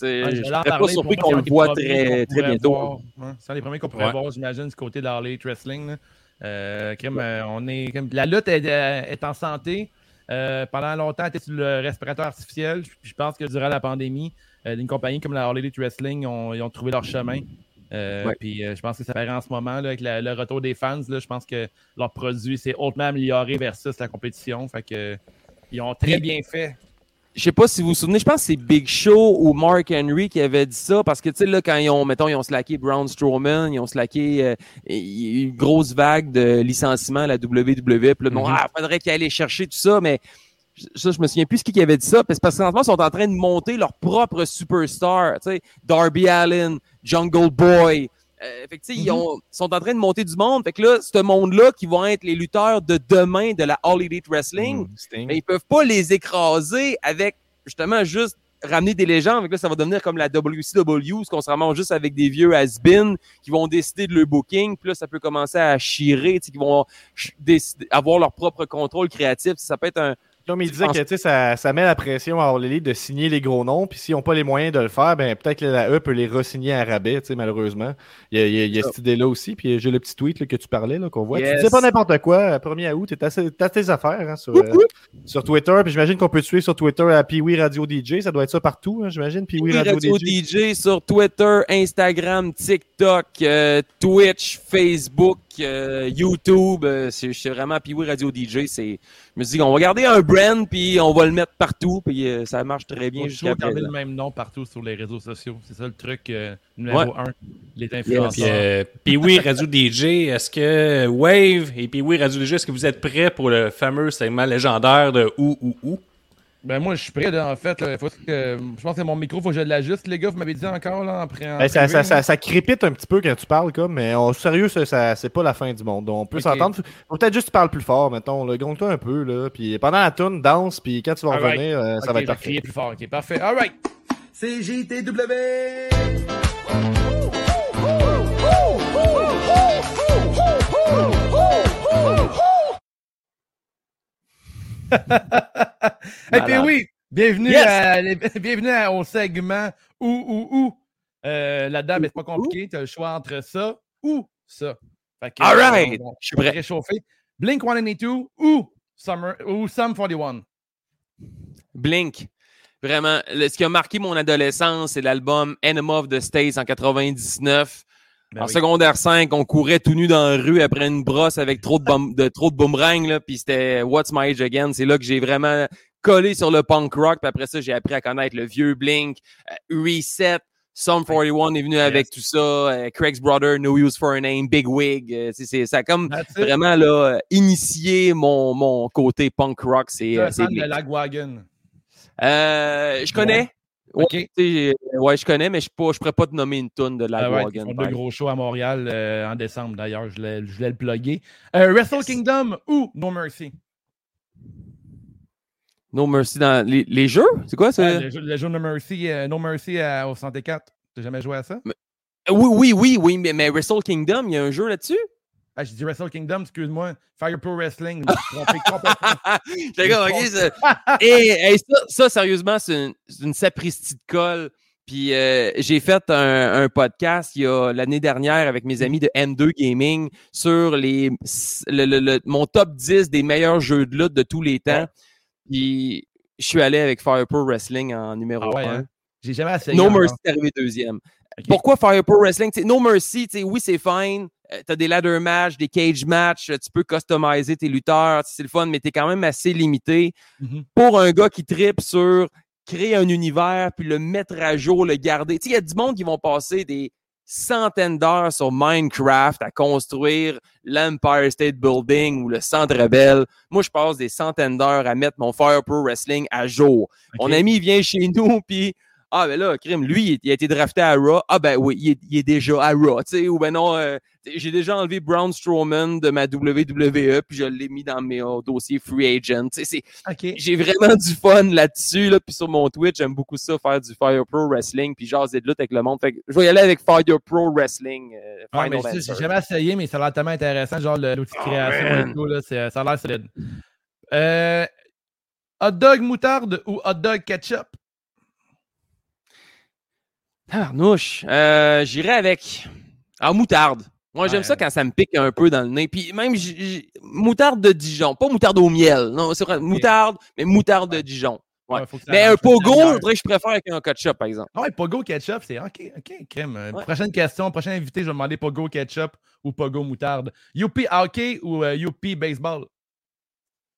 je en serais pas surpris qu'on le voit très, très bientôt. c'est un des premiers qu'on pourrait voir, j'imagine, du côté d'Harley Wrestling. là. Euh, euh, on est, la lutte est, euh, en santé. Pendant longtemps, elle était sur le respirateur artificiel. Je pense que durant la pandémie, une compagnie comme la Harley Wrestling ont, ils ont trouvé leur chemin. Euh, Ouais. Puis euh, je pense que ça paraît en ce moment là, avec la- le retour des fans. Là, je pense que leur produit s'est hautement amélioré versus la compétition. Fait que, euh, ils ont très bien fait. Je sais pas si vous vous souvenez, je pense que c'est Big Show ou Mark Henry qui avait dit ça parce que tu sais là quand ils ont mettons ils ont slacké Braun Strowman, ils ont slacké euh, une grosse vague de licenciements à la WWE, puis là non, Mhm. ah, faudrait qu'ils aillent chercher tout ça mais ça je me souviens plus ce qui avait dit ça parce parce que présentement, ils sont en train de monter leur propre superstar, tu sais Darby Allin, Jungle Boy euh, fait que, ils Mhm. ont- sont en train de monter du monde. Fait que là, ce monde-là, qui vont être les lutteurs de demain de la All Elite Wrestling, Mm, Sting. mais ils peuvent pas les écraser avec justement juste ramener des légendes. Fait que là, ça va devenir comme la WCW, où on se ramasse juste avec des vieux has-been qui vont décider de leur booking. Puis là, ça peut commencer à chirer, tu sais, qui vont décider- avoir leur propre contrôle créatif. Ça peut être un. Comme il Je disait que tu sais, ça, ça met la pression à Elite de signer les gros noms, puis s'ils n'ont pas les moyens de le faire, ben peut-être que la E peut les re-signer à rabais, tu sais, malheureusement. Il y a, il y a- il y a cette idée-là aussi, puis j'ai le petit tweet là, que tu parlais, là, qu'on voit. Yes. Tu dis pas n'importe quoi, 1er août, t'es assez- t'as tes affaires hein, sur, euh, sur Twitter, puis j'imagine qu'on peut te suivre sur Twitter à Pee-Wee Radio DJ, ça doit être ça partout, hein, j'imagine, Oui, Radio, Radio DJ. DJ sur Twitter, Instagram, TikTok, euh, Twitch, Facebook, euh, YouTube. euh, c'est c'est vraiment puis oui, Radio DJ. C'est, je me dis qu'on va garder un brand puis on va le mettre partout puis euh, ça marche très bien toujours garder présent. le même nom partout sur les réseaux sociaux. C'est ça le truc euh, numéro Ouais. un. Les Puis, influenceurs. euh, puis oui, Radio DJ, est-ce que Wave et puis oui, Radio DJ, est-ce que vous êtes prêts pour le fameux segment légendaire de Où, où, où? Ben moi, je suis prêt, là, en fait. là. Faut que, je pense que mon micro, faut que je l'ajuste, les gars. Vous m'avez dit encore, là, en pré- en Ben, ça, ça, ça, ça crépite un petit peu quand tu parles, comme, mais en sérieux, ça, ça- c'est pas la fin du monde. Donc, on peut s'entendre. Faut peut-être juste que tu parles plus fort, mettons. le Gonne-toi un peu, là. Puis pendant la tune, danse, puis quand tu vas revenir, euh, ça va être vais parfait. crier plus fort. Ok, parfait. All right. C'est JTW. Et puis oui, bienvenue, Yes. à- les- bienvenue à- au segment où, où, où. Euh, Là-dedans, c'est pas compliqué. Tu as le choix entre ça ou ça. Fait que, All euh, right. on Je suis prêt. réchauffer. Blink 182 ou Summer ou Sum 41. Blink. Vraiment, ce qui a marqué mon adolescence, c'est l'album Enema of the States en 99. Ben en oui. secondaire 5, on courait tout nu dans la rue après une brosse avec trop de, de trop de boomerang, là, puis c'était What's My Age Again? C'est là que j'ai vraiment collé sur le punk rock, puis après ça, j'ai appris à connaître le vieux Blink, euh, Reset, Sum 41 est venu avec tout ça, euh, Craig's Brother, No Use for a Name, Big Wig. euh, c'est- ça a comme That's vraiment là, euh, initié mon, mon côté punk rock. C'est euh, c'est de. Lagwagon. Euh, je connais. Ouais, OK. tu euh, ouais, je connais, mais je ne pourrais pas te nommer une tonne de la ouais, Wagon. ils font deux gros shows à Montréal euh, en décembre d'ailleurs. Je voulais, je voulais le plugger. Euh, Wrestle Kingdom ou No Mercy? No Mercy dans les, les jeux? C'est quoi ça? Le, jeu, le jeu No Mercy, euh, no Mercy à- au 64. T'as jamais joué à ça? Euh, Oui, oui, oui, oui, mais, mais Wrestle Kingdom, il y a un jeu là-dessus? Ah, j'ai dit Wrestle Kingdom, excuse-moi. Fire Pro Wrestling. J'étais comme, ok, ça- Et, ça, ça, sérieusement, c'est une, une sapristi de colle. Puis euh, j'ai fait un, un podcast il y a l'année dernière avec mes amis de M2 Gaming sur les le- le- le- mon top 10 des meilleurs jeux de lutte de tous les temps. Puis je suis allé avec Fire Pro Wrestling en numéro Ah ouais, 1. hein? J'ai jamais essayé. No. Mercy est arrivé deuxième. Pourquoi Fire Pro Wrestling? T'sais, no Mercy, oui, c'est fine. Euh, t'as des ladder matchs, des cage matchs, euh, tu peux customiser tes lutteurs, c'est le fun, mais t'es quand même assez limité. Mhm. Pour un gars qui tripe sur créer un univers, puis le mettre à jour, le garder. Il y a du monde qui vont passer des centaines d'heures sur Minecraft à construire l'Empire State Building ou le Centre Rebelle. Moi, je passe des centaines d'heures à mettre mon Fire Pro Wrestling à jour. Mon ami vient chez nous, puis ah ben là, crime, lui, il, a été drafté à Raw. Ah ben oui, il est, il est déjà à Raw, tu sais, ou ben non, euh, j'ai déjà enlevé Braun Strowman de ma WWE, puis je l'ai mis dans mes euh, dossiers free agent. J'ai vraiment du fun là-dessus. Là. Puis sur mon Twitch, j'aime beaucoup ça, faire du Fire Pro Wrestling, puis jaser de lutte avec le monde. Fait que je vais y aller avec Fire Pro Wrestling. euh, Ah, mais ça, Answer. j'ai jamais essayé, mais ça a l'air tellement intéressant, genre le- l'outil de création man. et tout, là, c'est- ça a l'air solide. Euh, hot dog moutarde ou hot dog ketchup? Arnouche, euh, j'irai avec en moutarde. Moi, j'aime Ouais. ça quand ça me pique un peu dans le nez. Puis même j- j- moutarde de Dijon, pas moutarde au miel. Non, c'est vrai, moutarde, mais moutarde de Dijon. Ouais. Mais un pogo, je je préfère avec un ketchup, par exemple. Ah ouais, Pogo ketchup, c'est OK, OK, crème. Euh. Prochaine question, prochain invité, je vais demander Pogo ketchup ou Pogo moutarde. Youpi hockey ou euh, Youpi baseball?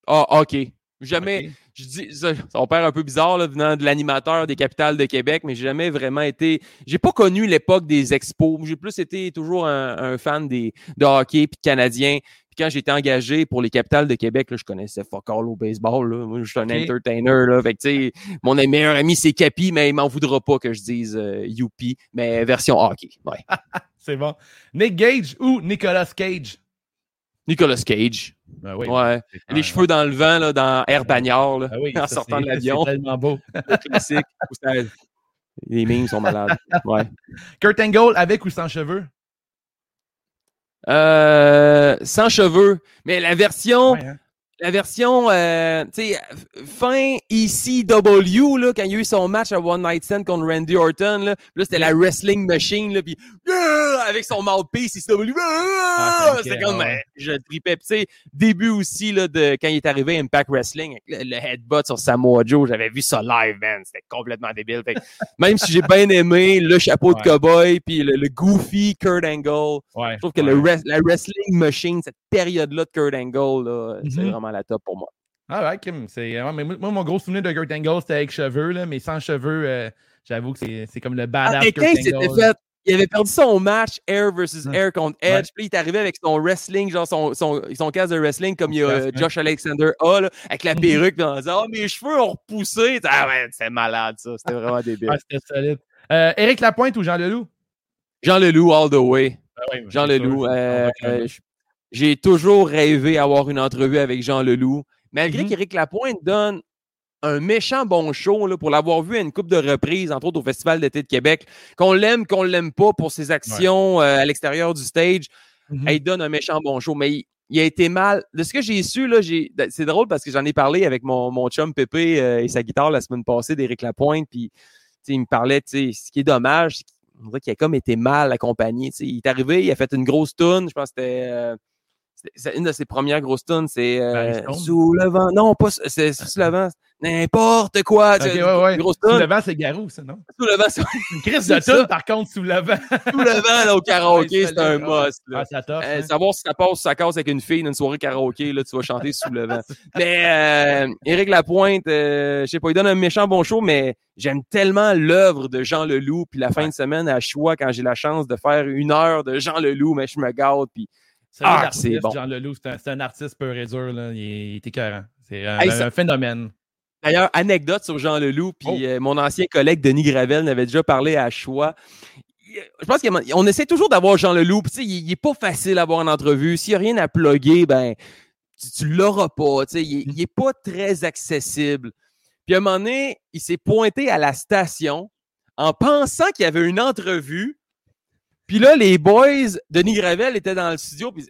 Ah, OK. Jamais, je dis, ça, ça va faire un peu bizarre, là, venant de l'animateur des capitales de Québec, mais j'ai jamais vraiment été, j'ai pas connu l'époque des expos. J'ai plus été toujours un, un fan des, de hockey puis de canadien. Puis quand j'étais engagé pour les capitales de Québec, là, je connaissais fuck all au baseball, là. Moi, je suis un entertainer, là. Fait que, tu sais, mon meilleur ami, c'est Capi, mais il m'en voudra pas que je dise euh, Youpi, mais version hockey. Ouais. C'est bon. Nick Gage ou Nicolas Cage? Nicolas Cage. Ben oui. Ouais. Les cheveux dans le vent, là, dans Air Bagnard, là, Ben oui, en ça, sortant de l'avion. C'est tellement beau. le classique. Les mimes sont malades. Ouais. Kurt Angle avec ou sans cheveux? Euh, sans cheveux. Mais la version, Ouais, hein? La version, euh, tu sais, fin ECW, là, quand il y a eu son match à One Night Stand contre Randy Orton, là, là c'était la wrestling machine, là, puis Ah! avec son mouthpiece ECW, Ah, ah! c'était comme, ah ouais. euh, je tripais. Tu sais, début aussi, là, de, quand il est arrivé à Impact Wrestling, le, le headbutt sur Samoa Joe, j'avais vu ça live, man, c'était complètement débile. Fait même si j'ai bien aimé le chapeau de cowboy, puis le, le goofy Kurt Angle, Ouais. je trouve que le la wrestling machine, cette période-là de Kurt Angle, là, c'est Mhm. Vraiment la top pour moi. Ah ouais, Kim, c'est. ouais, moi, mon gros souvenir de Kurt Angle, c'était avec cheveux, là, mais sans cheveux, euh, j'avoue que c'est c'est comme le badass Ah, mais Kurt Angle. fait, il avait perdu son match Air versus. Air contre Ouais. Edge, puis il est arrivé avec son wrestling, genre son, son, son casque de wrestling comme il y a euh. Josh Alexander A, là, avec la Mhm. perruque, puis en disant, ah, mes cheveux ont repoussé. Ah ouais, c'est malade, ça. C'était vraiment débile. Ouais, c'était solide. Euh, Éric Lapointe ou Jean Leloup? Jean Leloup, all the way. ouais, Jean c'est sûr, Leloup. euh, ah ouais, euh, j- j'ai toujours rêvé d'avoir une entrevue avec Jean Leloup. Malgré Mhm. qu'Éric Lapointe donne un méchant bon show, là, pour l'avoir vu à une coupe de reprises, entre autres au Festival d'été de Québec, qu'on l'aime, qu'on l'aime pas pour ses actions euh, à l'extérieur du stage, Mhm. il donne un méchant bon show. Mais il, il a été mal. De ce que j'ai su, là, c'est drôle parce que j'en ai parlé avec mon, mon chum Pépé euh, et sa guitare la semaine passée d'Éric Lapointe, puis il me parlait, ce qui est dommage, c'est qu'il a comme été mal accompagné. Il est arrivé, il a fait une grosse tune, je pense que c'était. euh, c'est une de ses premières grosses tunes, c'est euh? Sous le vent. Non, pas c'est c'est sous le vent. N'importe quoi. Ok, tu sais, ouais, ouais. Grosse Sous le vent, c'est Garou, ça, non? Sous le vent, c'est Une crise de tune, par contre, sous le vent. sous le vent là, au karaoké, Ouais, c'est un ouais. must. là. Ah, ça top. Euh, hein? savoir si ça passe ça casse avec une fille dans une soirée karaoké, là, tu vas chanter sous le vent. Mais euh, Éric Lapointe, euh, je sais pas, il donne un méchant bon show, mais j'aime tellement l'œuvre de Jean Leloup, puis la fin de semaine à choix quand j'ai la chance de faire une heure de Jean Leloup, mais je me gâte, puis Ah, c'est bon. Jean Leloup, c'est un, artiste pur et dur, là. Il, est, il est écœurant. C'est un, Hey, ça- un phénomène. D'ailleurs, anecdote sur Jean Leloup, puis Oh. euh, mon ancien collègue Denis Gravel n'avait déjà parlé à choix. Il- Je pense qu'on essaie toujours d'avoir Jean Leloup. puis tu sais, il, il est pas facile d'avoir une entrevue. S'il n'y a rien à plugger, ben, tu, tu l'auras pas. tu sais, Il, est- il est pas très accessible. Puis à un moment donné, il s'est pointé à la station en pensant qu'il y avait une entrevue. Puis là, les boys, Denis Gravel étaient dans le studio, puis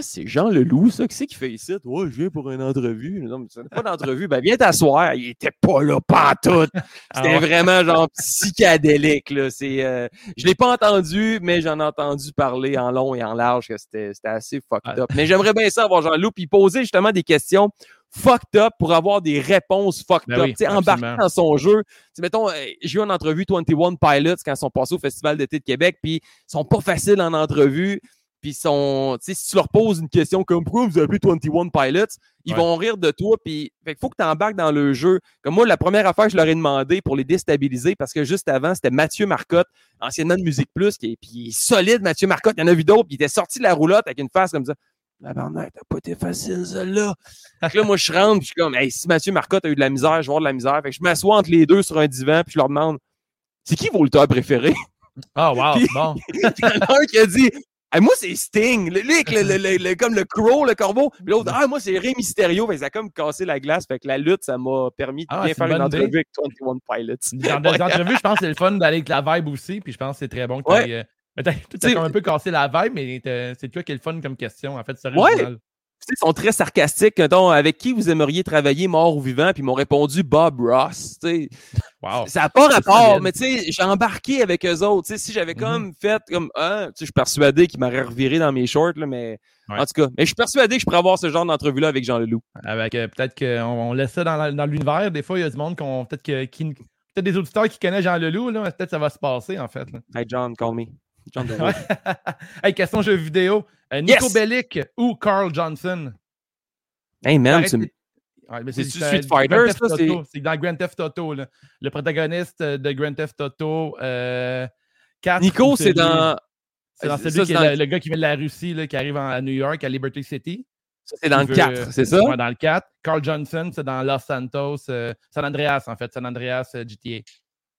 c'est Jean Leloup, ça. Qui c'est qui fait ici? Ouais, je viens pour une entrevue. Non, mais c'est pas d'entrevue. Ben, viens t'asseoir. Il était pas là, pas tout. C'était Ah ouais. vraiment genre psychédélique, là. C'est, euh, je l'ai pas entendu, mais j'en ai entendu parler en long et en large que c'était, c'était assez fucked Ouais. up. Mais j'aimerais bien ça avoir Jean Leloup puis poser justement des questions fucked up pour avoir des réponses fucked Ben up. oui, Tu sais, embarquer absolument. dans son jeu. Tu sais, mettons, euh, j'ai eu une entrevue 21 Pilots quand ils sont passés au Festival d'été de Québec, puis ils sont pas faciles en entrevue. Puis ils sont, si tu leur poses une question comme pourquoi vous appelez 21 Pilots, ils Ouais. vont rire de toi. Puis fait qu'il faut que tu embarques dans le jeu. Comme moi, la première affaire que je leur ai demandé pour les déstabiliser, parce que juste avant, c'était Mathieu Marcotte, anciennement de Musique Plus, qui est, puis il est solide, Mathieu Marcotte. Il y en a vu d'autres, puis il était sorti de la roulotte avec une face comme ça. La barnaque, t'as pas été facile, celle-là. Fait que là, moi, je rentre, puis je suis comme, hey, si Mathieu Marcotte a eu de la misère, je vais avoir de la misère. Fait que je m'assois entre les deux sur un divan, puis je leur demande, c'est qui vos lutteurs préférés? Ah, wow, Puis- bon. Il y en a un qui a dit Hey, moi c'est Sting, le, lui avec le, le- le- le- comme le crow, le corbeau. Puis l'autre, ah moi c'est Rey Mysterio. Fait que ça a comme cassé la glace. Fait que la lutte, ça m'a permis de Ah, bien faire une une entrevue idée. avec 21 Pilots. Dans des entrevues, je pense que c'est le fun d'aller avec la vibe aussi, puis je pense que c'est très bon que Ouais. Euh, mais t'as- t'as T'sais- comme un peu cassé la vibe, mais c'est toi qui est le fun comme question. En fait, c'est Ouais. original. Tu sais, Ils sont très sarcastiques. mettons, avec qui vous aimeriez travailler, mort ou vivant? Puis ils m'ont répondu Bob Ross. Wow. Ça n'a pas rapport, mais tu sais, j'ai embarqué avec eux autres. Tu sais, si j'avais Mhm. comme fait comme sais, je suis persuadé qu'ils m'auraient reviré dans mes shorts, là, mais Ouais. en tout cas, mais je suis persuadé que je pourrais avoir ce genre d'entrevue-là avec Jean Leloup. Avec euh, peut-être qu'on on laisse ça dans, la- dans l'univers. Des fois, il y a du monde qu'on peut-être que- qui peut-être des auditeurs qui connaissent Jean Leloup, là, peut-être ça va se passer en fait. là. Hey John, call me. John hey, question jeu vidéo. Euh, Nico Yes! Bellic ou Carl Johnson? Hey man, tu Ouais, c'est- Street Grand Fighter, ça, c'est- dans Grand Theft Auto. là. Le protagoniste de Grand Theft Auto. Euh, 4, Nico, c'est dans. C'est dans ça, celui qui est dans- le, le gars qui vient de la Russie, là, qui arrive en- à New York, à Liberty City. ça, c'est dans le Qui veut- 4, c'est ça? Ouais, dans le 4. Carl Johnson, c'est dans Los Santos, euh, San Andreas, en fait. San Andreas euh, GTA.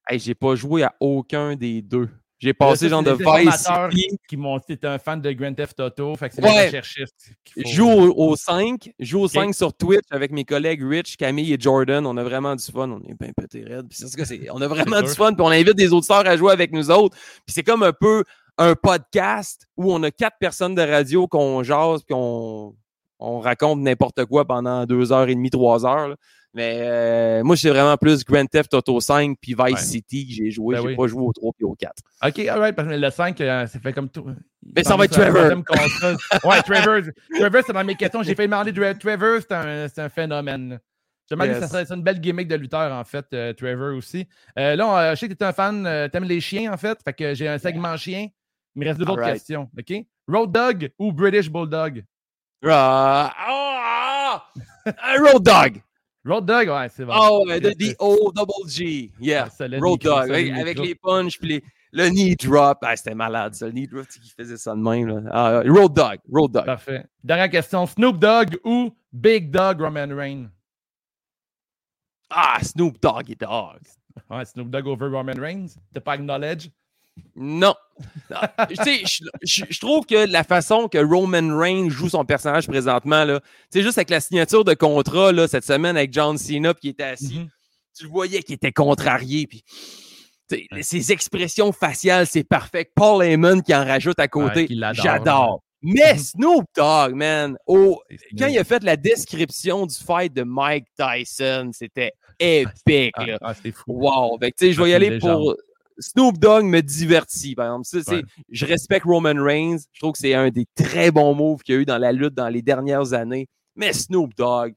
Hey, j'ai pas joué à aucun des deux. J'ai passé genre de Vice. City. Qui m'ont dit t'es un fan de Grand Theft Auto. Fait que c'est Ouais. recherchistes. faut- joue au, au 5, je joue au 5 sur Twitch avec mes collègues Rich, Camille et Jordan. On a vraiment du fun. On est bien pété raide. Puis c'est ce que c'est. On a vraiment du fun. Puis on invite des auditeurs à jouer avec nous autres. Puis c'est comme un peu un podcast où on a quatre personnes de radio qu'on jase puis on, on raconte n'importe quoi pendant deux heures et demie, trois heures. là. Mais euh, moi, c'est vraiment plus Grand Theft Auto 5 puis Vice Ouais. City que j'ai joué. Ben j'ai oui. pas joué au 3 puis au 4. Ok, alright, parce que le 5, euh, ça fait comme tout. Mais ça va être Trevor. Ouais, Trevor. Trevor, c'est dans mes questions. J'ai fait demander Trevor, c'est un, un phénomène. J'ai demandé Yes. si ça serait c'est une belle gimmick de lutteur, en fait, euh, Trevor aussi. Là, on- je sais que tu es un fan, t'aimes les chiens, en fait. Fait que j'ai un segment chien. Il me reste deux autres questions. OK? Road Dog ou British Bulldog? Ah, ah, Road Dog. Road Dog, ouais, c'est bon. Oh, ouais, the, the O double G. Yeah. Ah, Road Dog. Avec, les punches puis les, le knee drop. Ah, c'était malade, ça. Le knee drop, qui faisait ça de même. Là. Ah, road Dog. Road Dog. Parfait. Dernière question. Snoop Dogg ou Big Dog Roman Reigns? Ah, Snoop Doggy Dog. Ouais, Snoop Dogg over Roman Reigns. T'as pas acknowledge? Non. Je, je- je trouve que la façon que Roman Reigns joue son personnage présentement, là, juste avec la signature de contrat là, cette semaine avec John Cena, qui était assis, Mhm. tu le voyais qu'il était contrarié. Puis, ses expressions faciales, c'est parfait. Paul Heyman qui en rajoute à côté, Ouais, j'adore. Mais Snoop Dogg, man, oh, quand il a fait la description du fight de Mike Tyson, c'était épique. Ah, ah, c'est fou. Wow. Je Ah, vais y aller pour. Snoop Dogg me divertit, par exemple. Ça, c'est- Ouais. Je respecte Roman Reigns. Je trouve que c'est un des très bons moves qu'il y a eu dans la lutte dans les dernières années. Mais Snoop Dogg.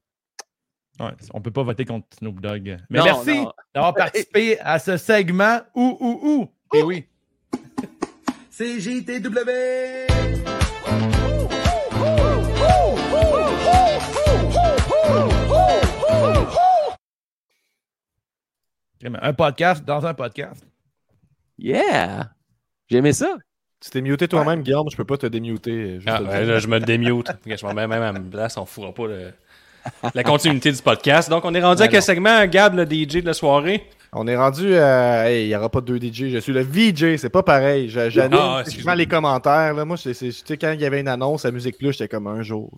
Ouais, on peut pas voter contre Snoop Dogg. Mais Non, merci non. d'avoir participé à ce segment. Ou, ou, ou. Et oui. C'est JTW! Un podcast dans un podcast. Yeah! J'ai aimé ça. Tu t'es muté toi-même, Guillaume, je peux pas te démuter. Ah, te ouais, là, je me démute. je m'en mets même à ma place, on ne fera pas le- la continuité du podcast. Donc, on est rendu Ben à quel non. segment, Gab, le DJ de la soirée? On est rendu à. Hey, il n'y aura pas de deux DJ. Je suis le VJ, c'est pas pareil. J'anime Ah, les commentaires. Là. Moi, c'est, quand il y avait une annonce à Musique Plus, j'étais comme un jour.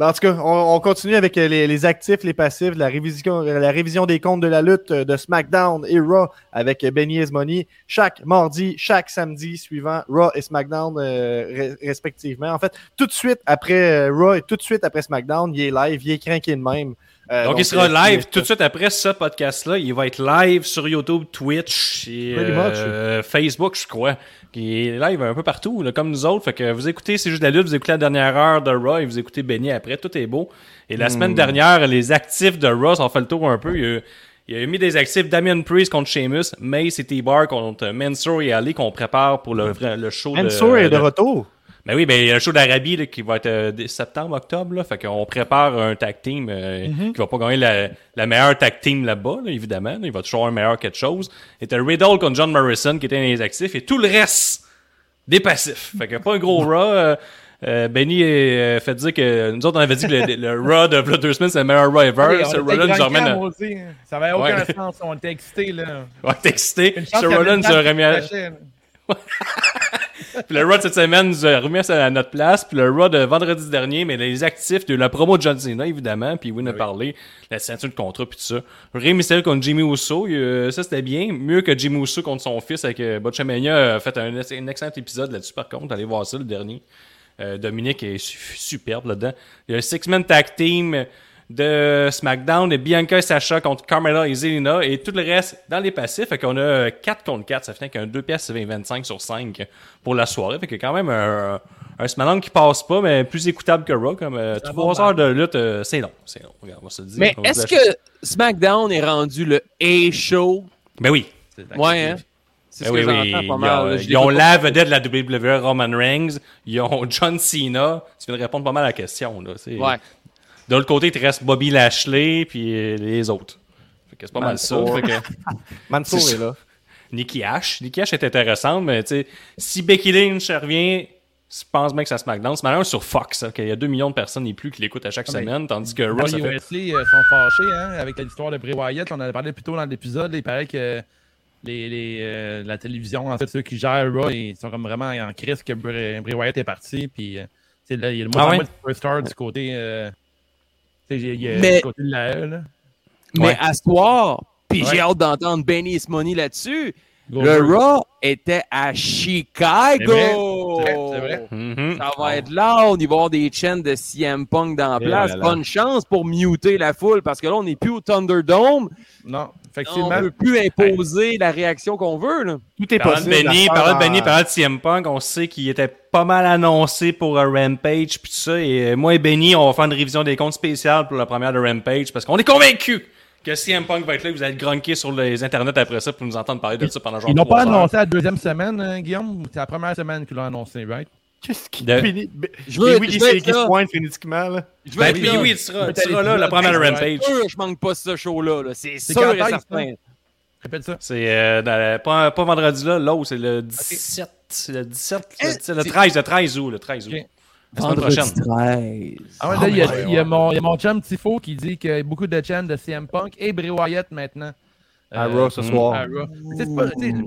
en tout cas, on, on continue avec euh, les, les actifs, les passifs, la révision, la révision des comptes de la lutte euh, de SmackDown et Raw avec euh, Benny Esmoni chaque mardi, chaque samedi suivant Raw et SmackDown euh, re- respectivement. En fait, tout de suite après euh, Raw et tout de suite après SmackDown, il est live, il est craqué de même. Euh, donc, il sera euh, live tout de suite après ce podcast-là. Il va être live sur YouTube, Twitch et euh, Facebook, je crois. Il est live un peu partout, là, comme nous autres. Fait que vous écoutez C'est juste la lutte, vous écoutez la dernière heure de Raw et vous écoutez Benny après. Tout est beau. Et la Hmm. semaine dernière, les actifs de Raw, ça en fait le tour un peu. Il y a, il y a mis des actifs Damien Priest contre Sheamus, Mace et T-Bar contre Mansour et Ali qu'on prépare pour le, vrai- le show Mansour de... est de de- retour. Ben oui, ben il y a le show d'Arabie là, qui va être euh, septembre, octobre. Là, fait qu'on prépare un tag team euh, Mhm. qui va pas gagner la, la meilleure tag team là-bas, là, évidemment. là. il va toujours avoir un meilleur quelque chose. T'as Riddle contre John Morrison qui était dans les actifs et tout le reste des passifs. Fait que pas un gros Raw. Euh, euh, Benny euh, fait dire que nous autres on avait dit que le, le Raw de Blood deux semaines c'est le meilleur Raw ever. Ce nous remène à... aussi. Ça avait aucun Ouais. sens. On était excités, là. Ouais, t'es excité. Ce qu'il une nous a Puis le Raw de cette semaine nous a remis à notre place. Puis le Raw de vendredi dernier, mais les actifs, eu la promo de John Cena, évidemment. Puis Win a parlé, la ceinture de contrat, puis tout ça. Rey Mysterio contre Jimmy Uso, euh, ça c'était bien. Mieux que Jimmy Uso contre son fils avec euh, Botchamania a fait un, un excellent épisode là-dessus, par contre. Allez voir ça, le dernier. Euh, Dominique est su- superbe là-dedans. Il y a un six-man tag team de SmackDown, de Bianca et Sacha contre Carmella et Zelina, et tout le reste dans les passifs. Fait qu'on a 4 contre 4, ça fait qu'un 2 pièces 25 sur 5 pour la soirée. Fait que quand même un, un SmackDown qui passe pas, mais plus écoutable que Raw. Comme euh, Ça 3 va heures de lutte, euh, c'est long. C'est long. Regarde, on va se le dire. Mais est-ce que SmackDown est rendu le A-show? Ben oui. Ouais, hein? C'est ce Ben que oui, pas Ils mal. ont, ils ont la pas. vedette de la WWE, Roman Reigns. Ils ont John Cena. Tu viens de répondre pas mal à la question. Là. C'est- Ouais. De l'autre côté, il te reste Bobby Lashley puis euh, les autres. Fait que c'est pas mal ça. Mansour. Fait que Mansour est là. Nikki Ash. Nikki Ash est intéressante, mais tu sais, si Becky Lynch revient, je pense bien que ça SmackDown. C'est malheureux sur Fox, hein, qu'il y a 2 millions de personnes et plus qui l'écoutent à chaque Ah, ben, semaine, tandis que Raw ça fait... USA euh, sont fâchés hein, avec l'histoire de Bray Wyatt. On en a parlé plus tôt dans l'épisode. Il paraît que les, les, euh, la télévision, en fait, ceux qui gèrent Raw, ils sont comme vraiment en crise que Bray, Bray Wyatt est parti. Puis, là, il y a le Ah moins ouais? de superstar du côté, euh, il y a- Mais- côté de la E. Là. Mais Ouais. à ce soir, puis Ouais. j'ai hâte d'entendre Benny et Money Le. Raw était à Chicago. C'est vrai, c'est vrai. Mhm. Ça va être là, on y va avoir des chaînes de CM Punk dans la Et place. voilà. Bonne chance pour muter la foule parce que là, on n'est plus au Thunderdome. Non, On effectivement. ne peut plus imposer la réaction qu'on veut. Là. Tout est possible. Benny, parlant de Benny, parlant de CM Punk, on sait qu'il était pas mal annoncé pour un Rampage puis tout ça. Et moi et Benny, on va faire une révision des comptes spéciales pour la première de Rampage parce qu'on est convaincus que CM Punk va être là. Vous allez grunker sur les internets après ça pour nous entendre parler de ça pendant genre Ils n'ont pas heures. annoncé la deuxième semaine, hein, Guillaume? C'est la première semaine qu'ils l'ont annoncé, right? Qu'est-ce qui De- finit? Ben- Je veux- Et oui, je qui c'est se pointe physiquement, là. Je Ben, puis là. oui, tu seras, Mais tu t'as seras les là, la première. Rampage. sûr, je manque pas ce show-là. là. C'est C'est sûr quand et certain. Répète ça. C'est euh, la- pas, pas vendredi là, l'autre, c'est le 17. C'est le 17, le, Eh, le c'est- 13, le 13 août, le 13 août. La semaine Vendredi prochaine. 13. Ah ouais, là, il y, a, il y a mon, il y a mon chum Tifo qui dit qu'il y a beaucoup de chaînes de CM Punk et Bray Wyatt maintenant. À Euh, Raw ce mm. soir.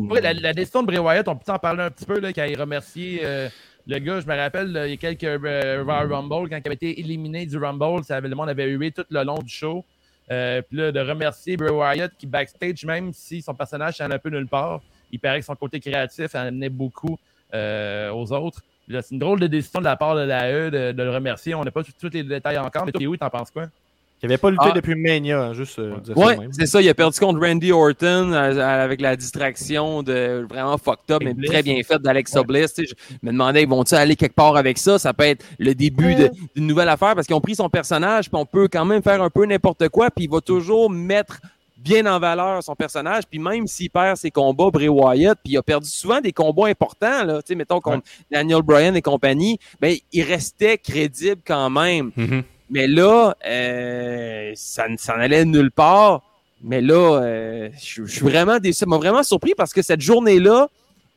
pas- la, la décision de Bray Wyatt, on peut en parler un petit peu là, quand il remerciait euh, le gars. Je me rappelle, là, il y a quelques euh, Royal Rumble, quand il avait été éliminé du Rumble, ça avait, le monde avait hué tout le long du show. Euh, Puis là, de remercier Bray Wyatt qui backstage, même si son personnage s'en un peu nulle part, il paraît que son côté créatif en amenait beaucoup euh, aux autres. C'est une drôle de décision de la part de la E de, de le remercier. On n'a pas tous tous les détails encore, mais toi, oui, t'en penses quoi? Il n'avait pas lutté Ah. depuis Mania, hein, juste euh, Ouais, c'est ça. Il a perdu contre Randy Orton euh, avec la distraction de vraiment fucked up, mais Bliss. très bien faite d'Alexa Bliss. Tu sais, Je me demandais, ils vont-ils aller quelque part avec ça? Ça peut être le début d'une nouvelle affaire parce qu'ils ont pris son personnage, puis on peut quand même faire un peu n'importe quoi, puis il va toujours mettre bien en valeur son personnage, puis même s'il perd ses combats, Bray Wyatt, puis il a perdu souvent des combats importants, là, tu sais, mettons contre Daniel Bryan et compagnie, ben, il restait crédible quand même. Mhm. Mais là, euh, ça ne s'en allait nulle part. Mais là, euh, je je suis vraiment déçu. Ça m'a vraiment surpris parce que cette journée-là,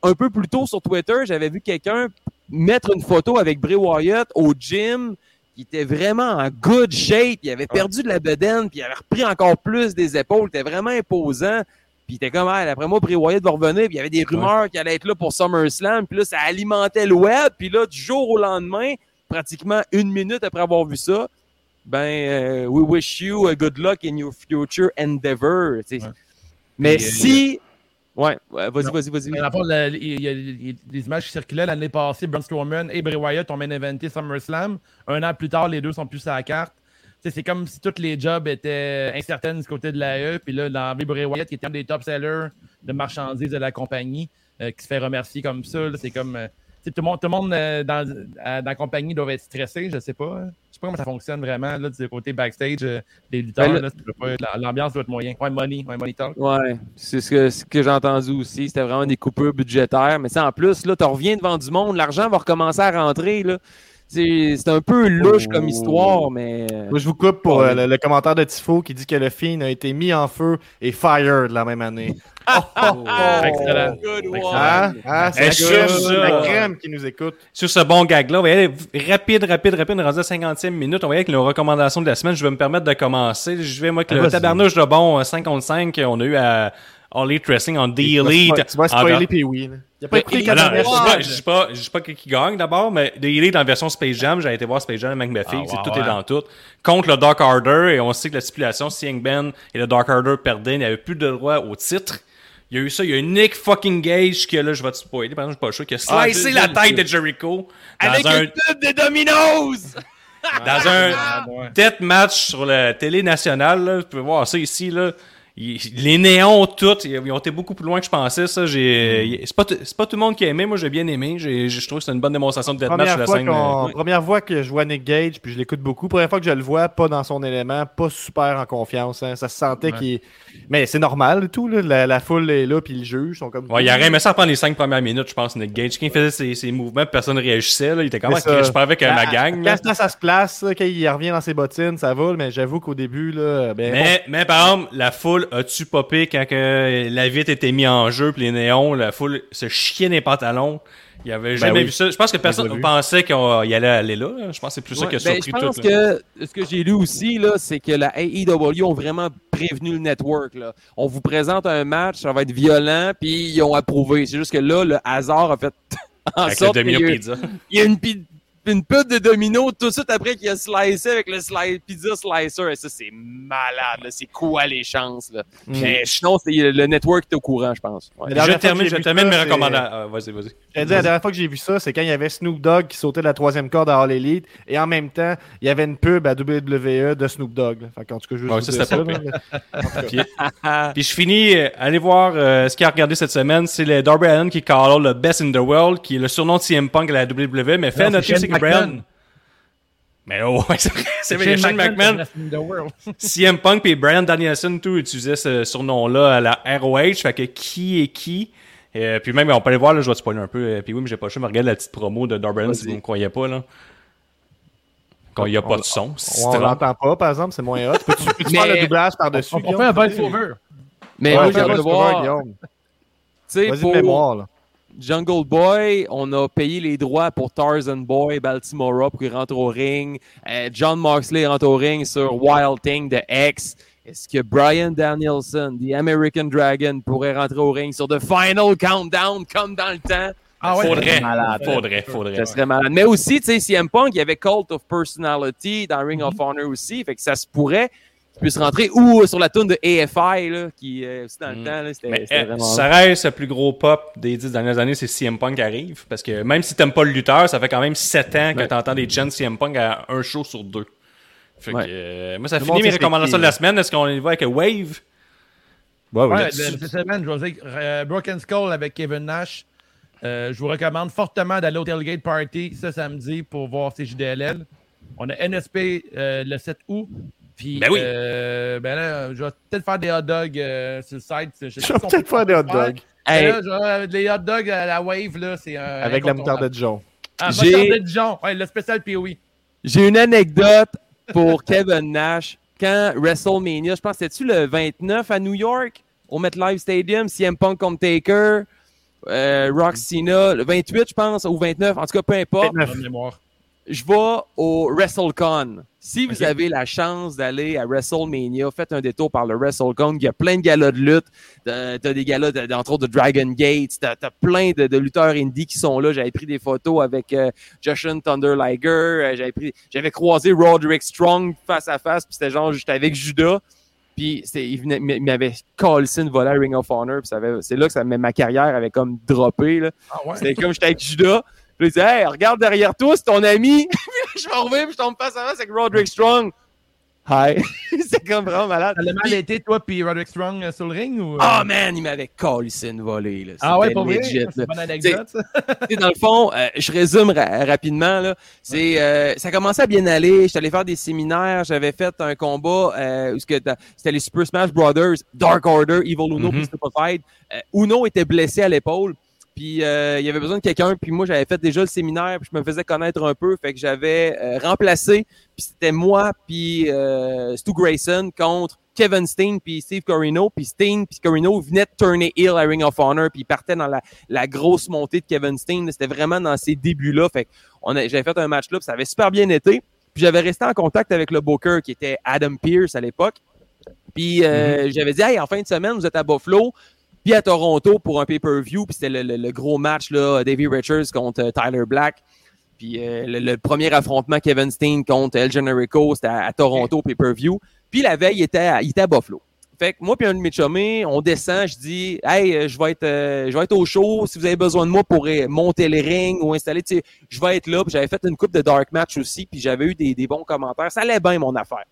un peu plus tôt sur Twitter, j'avais vu quelqu'un mettre une photo avec Bray Wyatt au gym. Il était vraiment en good shape. Il avait perdu de la bedaine, puis il avait repris encore plus des épaules. Il était vraiment imposant. Puis il était comme, ah, après moi, Wyatt va revenir. Puis il y avait des rumeurs qu'il allait être là pour SummerSlam. Puis là, ça alimentait le web. Puis là, du jour au lendemain, pratiquement une minute après avoir vu ça, ben, euh, we wish you a good luck in your future endeavor. Ouais. Mais Et, euh, si. Ouais, ouais, vas-y, vas-y, vas-y. Il y a des images qui circulaient l'année passée. Braun Strowman et Bray Wyatt ont main eventé SummerSlam. Un an plus tard, les deux sont plus à la carte. C'est comme si tous les jobs étaient incertaines du côté de la E. Puis là, dans Bray Wyatt, qui était un des top sellers de marchandises de la compagnie, euh, qui se fait remercier comme ça. C'est comme. euh, tout le monde, tout le monde euh, dans, dans la compagnie doit être stressé, je sais pas. Je sais pas comment ça fonctionne vraiment là, du côté backstage euh, des lutteurs. Ben L'ambiance doit être moyen. Ouais, money, ouais, money talk. Ouais, c'est ce que, ce que j'ai entendu aussi. C'était vraiment des coupures budgétaires. Mais ça, en plus, là, tu reviens devant du monde, l'argent va recommencer à rentrer. Là. C'est c'est un peu louche comme histoire, mais. euh, Moi, je vous coupe pour euh, le, le commentaire de Tifo qui dit que le film a été mis en feu et fired la même année. Excellent. Good one. Hein? Hein? C'est Eh, la, sur crème, ça. la crème qui nous écoute. Sur ce bon gag-là, on va y aller rapide, rapide, rapide. On est rendu à 50e minute. On va y aller avec nos recommandations de la semaine. Je vais me permettre de commencer. Je vais, moi, avec Ah, le tabarnouche de bon euh, 5 contre 5 qu'on a eu à All Elite Wrestling en Tu D-Elite. vas- Tu vas spoiler puis oui. Il a pas écouté les je dis pas, je dis pas, je dis pas qui gagne d'abord, mais The Elite en version Space Jam, j'ai été voir Space Jam avec ma fille, Ah, tout est dans tout. Contre le Dark Order, et on sait que la stipulation, si Ben et le Dark Order perdaient, il n'y avait plus de droit au titre. Il y a eu ça, il y a eu Nick fucking Gage qui, là, je vais te spoiler, par exemple, je suis pas sûr, qui a Ah, slicé la tête de Jericho Avec un, une pub de Domino's! Dans un Ah, tête match sur la télé nationale, là, vous pouvez voir ça ici, là. Les néons, toutes, ils ont été beaucoup plus loin que je pensais. Ça, j'ai, c'est pas, c'est pas tout le monde qui a aimé. Moi, j'ai bien aimé. J'ai, je trouve que c'est une bonne démonstration de deathmatch sur Première la fois, scène. qu'on- euh, première fois que je vois Nick Gage, puis je l'écoute beaucoup. Première fois que je le vois, pas dans son élément, pas super en confiance. hein. Ça se sentait Ouais. qu'il. Mais c'est normal, tout. Là. La, la foule est là, puis le juge sont comme. Ouais, il aurait aimé ça prendre les cinq premières minutes, je pense, Nick Gage. Quand il faisait ses, ses mouvements, personne ne réagissait. Là, il était C'est ça. je parlais avec euh, ma Quand- gang. là. Quand ça se place, là, quand il revient dans ses bottines, ça va, mais j'avoue qu'au début, là, ben, Mais, mais par exemple, la foule a-tu popé quand que la vitre était mise en jeu, puis les néons, la foule se chiait dans les pantalons? Il y avait jamais Ben oui. vu ça. Je pense que personne vu. pensait qu'il allait aller là. Je pense que c'est plus ça qui a ben, surpris je pense tout. là. que ce que j'ai lu aussi, là, c'est que la AEW ont vraiment prévenu le network. Là. On vous présente un match, ça va être violent, puis ils ont approuvé. C'est juste que là, le hasard a fait en Avec sorte qu'il y, a- il y a une, une pute de domino tout de suite après qu'il a slicé avec le sli- pizza slicer. Et ça, c'est malade. C'est quoi les chances? Là? Mais sinon, c'est le network est au courant, je pense. Ouais. Mais la Je dernière fois que termine, j'ai je vu termine ça, mes c'est- recommandations. Ah, vas-y, vas-y. La dernière fois que j'ai vu ça, c'est quand il y avait Snoop Dogg qui sautait de la troisième corde à All Elite, et en même temps, il y avait une pub à WWE de Snoop Dogg. là. Fait qu'en tout cas, je Ouais, ça, mais- Puis, puis je finis, euh, allez voir euh, ce qu'il a regardé cette semaine. C'est le Darby Allen qui call le best in the world, qui est le surnom de CM Punk à la WWE. Mais fait noter c'est McMahon. Mais oh, ouais, c'est vrai, Shane McMahon. CM Punk et Brian Danielson tout utilisaient ce surnom-là à la ROH. Fait que qui est qui? Euh, puis même, on peut aller voir, là, je vais te spoiler un peu. euh, puis oui, mais j'ai pas le choix de regarder la petite promo de Darby Allin si vous me croyez pas, là. Quand il n'y a pas de son. si tu On te trompes. l'entend pas, par exemple, c'est moins hot. Peux-tu peux Mais- faire le doublage par-dessus? On, on fait un voice-over. Mais Ouais, moi, j'ai voir. Guillaume. Tu sais, pour mémoire, là. Jungle Boy, on a payé les droits pour Tarzan Boy, Baltimore pour qu'il rentre au ring. Euh, John Moxley rentre au ring sur Wild Thing de X. Est-ce que Brian Danielson, The American Dragon, pourrait rentrer au ring sur The Final Countdown comme dans le temps? Ah ouais, Faudrait, malade. faudrait, faudrait. Ça serait malade. Mais aussi, tu sais, CM Punk, il y avait Cult of Personality dans Ring of Honor aussi. Fait que ça se pourrait qu'il puisse rentrer. Ou sur la tune de AFI, là, qui, euh, aussi dans le Mm. temps, là, c'était euh, vraiment... ça reste le plus gros pop des dix dernières années, c'est CM Punk qui arrive. Parce que même si t'aimes pas le lutteur, ça fait quand même 7 ans que Ouais. t'entends des chants CM Punk à un show sur deux. Fait que, Ouais. euh, moi, ça Le finit mes recommandations qui, de la semaine. Est-ce qu'on y va avec Wave? Ouais, Ouais, oui. le- cette semaine, je vais dire, euh, Broken Skull avec Kevin Nash. Euh, je vous recommande fortement d'aller au Tailgate Party ce samedi pour voir ces JDLL. On a NSP euh, le 7 août. Puis, Ben oui. euh, ben là, je vais peut-être faire des hot dogs euh, sur le site. Je, vais peut-être peut faire des hot dogs Mais Hey, là, genre, les hot dogs à la Wave, là, c'est un. avec la moutarde de Dijon. Ah, moutarde de Dijon. Ouais, le spécial POE. J'ai une anecdote pour Kevin Nash. Quand WrestleMania, je pense, c'était-tu le 29 à New York, au MetLife Stadium, CM Punk contre Taker, euh, Rock Cena, le 28, je pense, ou 29, en tout cas, peu importe. 29. Je vais au WrestleCon. Si vous avez la chance d'aller à WrestleMania, faites un détour par le WrestleCon. Il y a plein de galas de lutte. T'as des galas, de- entre autres, de Dragon Gate. T'as as plein de, de lutteurs indie qui sont là. J'avais pris des photos avec euh, Jushin Thunder Liger. Euh, J'avais pris, j'avais croisé Roderick Strong face à face. Puis c'était genre, j'étais avec Judas. Puis il, m'avait collé une volée à Ring of Honor. Puis c'est là que ça, ma carrière avait comme droppé. Ah ouais. C'était comme j'étais avec Judas. Puis il dit Hey, regarde derrière toi, c'est ton ami. Puis je me reviens, puis je tombe face à face avec Roderick Strong. Hi. c'est comme vraiment malade. A mal été, toi, puis Roderick Strong euh, sur le ring? Ou? Ah man, il m'avait collé une volée. Là. Ah ouais, pour vrai? legit, C'est là. une bonne anecdote, ça. Dans le fond, euh, je résume ra- rapidement. Là. C'est, euh, ça commençait à bien aller. J'étais allé faire des séminaires. J'avais fait un combat où t'as- c'était les Super Smash Brothers, Dark Order, Evil Uno, Mhm. puis Stupefied. Euh, Uno était blessé à l'épaule. Puis euh, il y avait besoin de quelqu'un. Puis moi, j'avais fait déjà le séminaire. Puis je me faisais connaître un peu. Fait que j'avais euh, remplacé. Puis c'était moi, puis euh, Stu Grayson contre Kevin Steen puis Steve Corino. Puis Steen puis Corino venaient de turner heel à Ring of Honor. Puis ils partaient dans la, la grosse montée de Kevin Steen. C'était vraiment dans ces débuts-là. Fait que j'avais fait un match là. Puis ça avait super bien été. Puis j'avais resté en contact avec le booker qui était Adam Pierce à l'époque. Puis euh, j'avais dit, hey, en fin de semaine, vous êtes à Buffalo, puis à Toronto pour un pay-per-view. Puis c'était le, le- le gros match, là, Davey Richards contre euh, Tyler Black. Puis euh, le, le premier affrontement Kevin Steen contre El Generico, c'était à, à Toronto pay-per-view. Puis la veille, il était à, il était à Buffalo. Fait que moi puis un de mes chummés, on descend, je dis Hey, euh, je vais être euh, je vais être au show. Si vous avez besoin de moi pour euh, monter le ring ou installer, tu sais, je vais être là. Puis j'avais fait une coupe de dark match aussi, puis j'avais eu des, des bons commentaires. Ça allait bien mon affaire.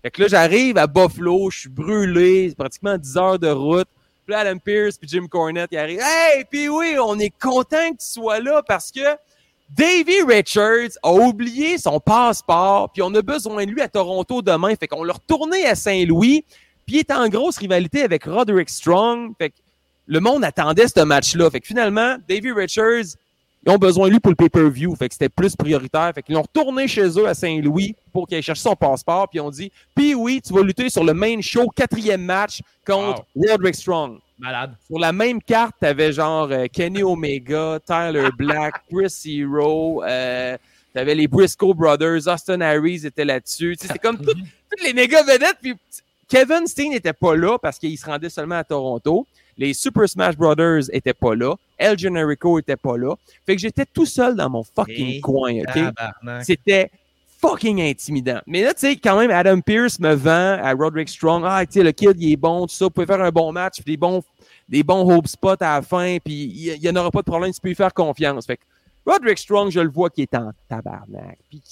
Fait que là, j'arrive à Buffalo, je suis brûlé, c'est pratiquement 10 heures de route. Puis Adam Pierce puis Jim Cornette, ils arrivent. Hey, puis oui, on est content que tu sois là parce que Davy Richards a oublié son passeport, puis on a besoin de lui à Toronto demain. Fait qu'on l'a retourné à Saint-Louis, puis il est en grosse rivalité avec Roderick Strong. Fait que le monde attendait ce match-là. Fait que finalement, Davy Richards, ils ont besoin de lui pour le pay-per-view. Fait que c'était plus prioritaire. Fait qu'ils l'ont retourné chez eux à Saint-Louis pour qu'il aille chercher son passeport. Puis ils ont dit, puis oui, tu vas lutter sur le main show, quatrième match contre Roderick Strong. Malade. Sur la même carte, t'avais genre euh, Kenny Omega, Tyler Black, Chris Hero, euh, t'avais les Briscoe Brothers, Austin Harris était là-dessus. C'était comme toutes les méga vedettes. Puis Kevin Steen n'était pas là parce qu'il se rendait seulement à Toronto. Les Super Smash Brothers étaient pas là. El Generico était pas là. Fait que j'étais tout seul dans mon fucking Et coin, OK? C'était fucking intimidant. Mais là, tu sais, quand même, Adam Pierce me vend à Roderick Strong. Ah, tu sais, le kid, il est bon, tout ça. Vous pouvez faire un bon match, des bons, des bons hope spots à la fin, puis il n'y en aura pas de problème, tu peux lui faire confiance. Fait que Roderick Strong, je le vois qui est en tabarnak. Puis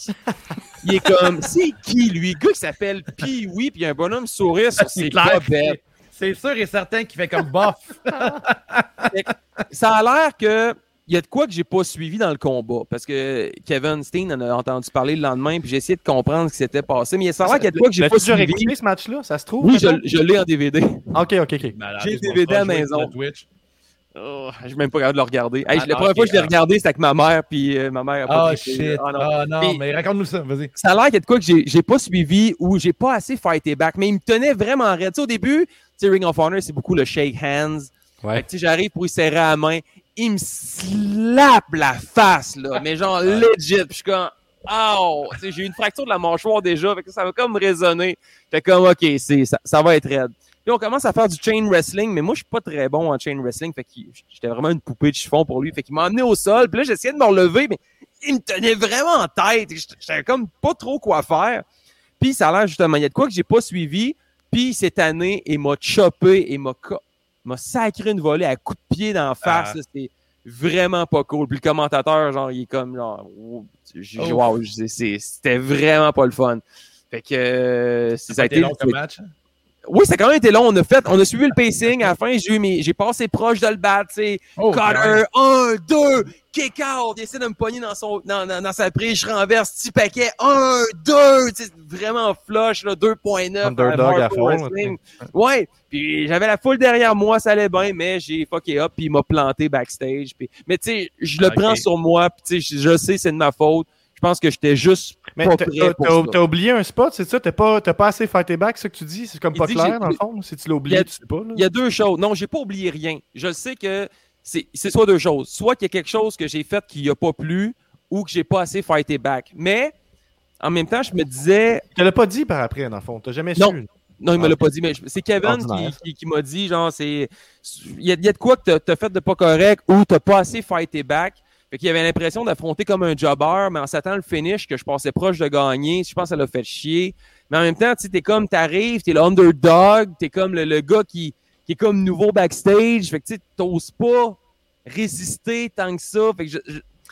il est comme, c'est qui lui? Le gars qui s'appelle Pee-Wee, puis un bonhomme sourire sur ses bobettes. C'est sûr et certain qu'il fait comme bof. Ça a l'air que il y a de quoi que j'ai pas suivi dans le combat parce que Kevin Steen en a entendu parler le lendemain puis j'ai essayé de comprendre ce qui s'était passé mais ça a l'air qu'il y a de quoi que j'ai pas suivi. écouté ce match-là? Ça se trouve? Oui, je, l'ai en DVD. Ok, ok, ok. Malade. J'ai DVD à la maison. sur Twitch. Oh, je suis même pas capable de le regarder. Hey, Ah, la non, première fois que je l'ai ah. regardé, c'était avec ma mère puis euh, ma mère a pas Oh shit. Ah, non. Ah non, Mais- mais raconte-nous ça, vas-y. Ça a l'air qu'il y a de quoi que j'ai pas suivi ou j'ai pas assez fighté back mais il me tenait vraiment raide. Tu sais, au début, Ring of Honor, c'est beaucoup le shake hands. Ouais. j'arrive pour y serrer la main, il me slappe la face, là, mais genre legit. Je suis comme, oh, j'ai eu une fracture de la mâchoire déjà, fait que ça va comme résonner. J'étais comme, ok, ça va être raide. Puis on commence à faire du chain wrestling, mais moi, je suis pas très bon en chain wrestling, fait que j'étais vraiment une poupée de chiffon pour lui. Fait qu'il m'a emmené au sol, puis là, j'essayais de me relever, mais il me tenait vraiment en tête. J'étais comme pas trop quoi faire. Puis ça a l'air justement, il y a de quoi que j'ai pas suivi. Puis cette année, il m'a chopé et m'a m'a sacré une volée à coups de pied dans la face. Ah. C'était vraiment pas cool. Puis le commentateur, genre, il est comme genre, oh, Oh. wow, c'était vraiment pas le fun. Fait que euh, ça, Ça a été long comme match? Oui, ça a quand même été long. On a fait, on a suivi le pacing. À la fin, j'ai eu mes- j'ai passé proche de le battre. tu sais. Oh, Cutter, un, deux, kick out. Il essaie de me pogner dans, son, dans, dans, dans sa prise. Je renverse, petit paquet. Un, deux. tu sais, Vraiment flush, là, 2.9. Underdog à fond. Ouais. Puis j'avais la foule derrière moi, ça allait bien, mais j'ai fucké up, puis il m'a planté backstage. Puis, mais tu sais, je le Ok. prends sur moi, puis tu sais, je, je sais c'est de ma faute. Je pense que j'étais juste Mais t'as- oublié un spot, c'est ça? T'as pas, pas assez fighté back, c'est ça que tu dis? C'est comme Il pas clair, dans le fond? Si tu l'as oublié, a- tu sais pas. là. Il y a deux choses. Non, j'ai pas oublié rien. Je sais que c'est c'est soit deux choses. Soit qu'il y a quelque chose que j'ai fait qui a pas plu ou que j'ai pas assez fighté back. Mais en même temps, je me disais. Tu l'as pas dit par après, dans le fond. T'as jamais Non. su. Non, il me Ah, l'a ok. pas dit, mais c'est Kevin qui, Ordinaire. qui, qui m'a dit, genre, c'est. Il y a, il y a de quoi que t'as- t'as fait de pas correct ou t'as pas assez fighté back. Fait qu'il avait l'impression d'affronter comme un jobber, mais en s'attendant le finish, que je passais proche de gagner. Je pense que ça l'a fait chier. Mais en même temps, tu t'es comme, t'arrives, t'es le underdog, t'es comme le, le gars qui, qui est comme nouveau backstage. Fait que tu t'oses pas résister tant que ça. Fait que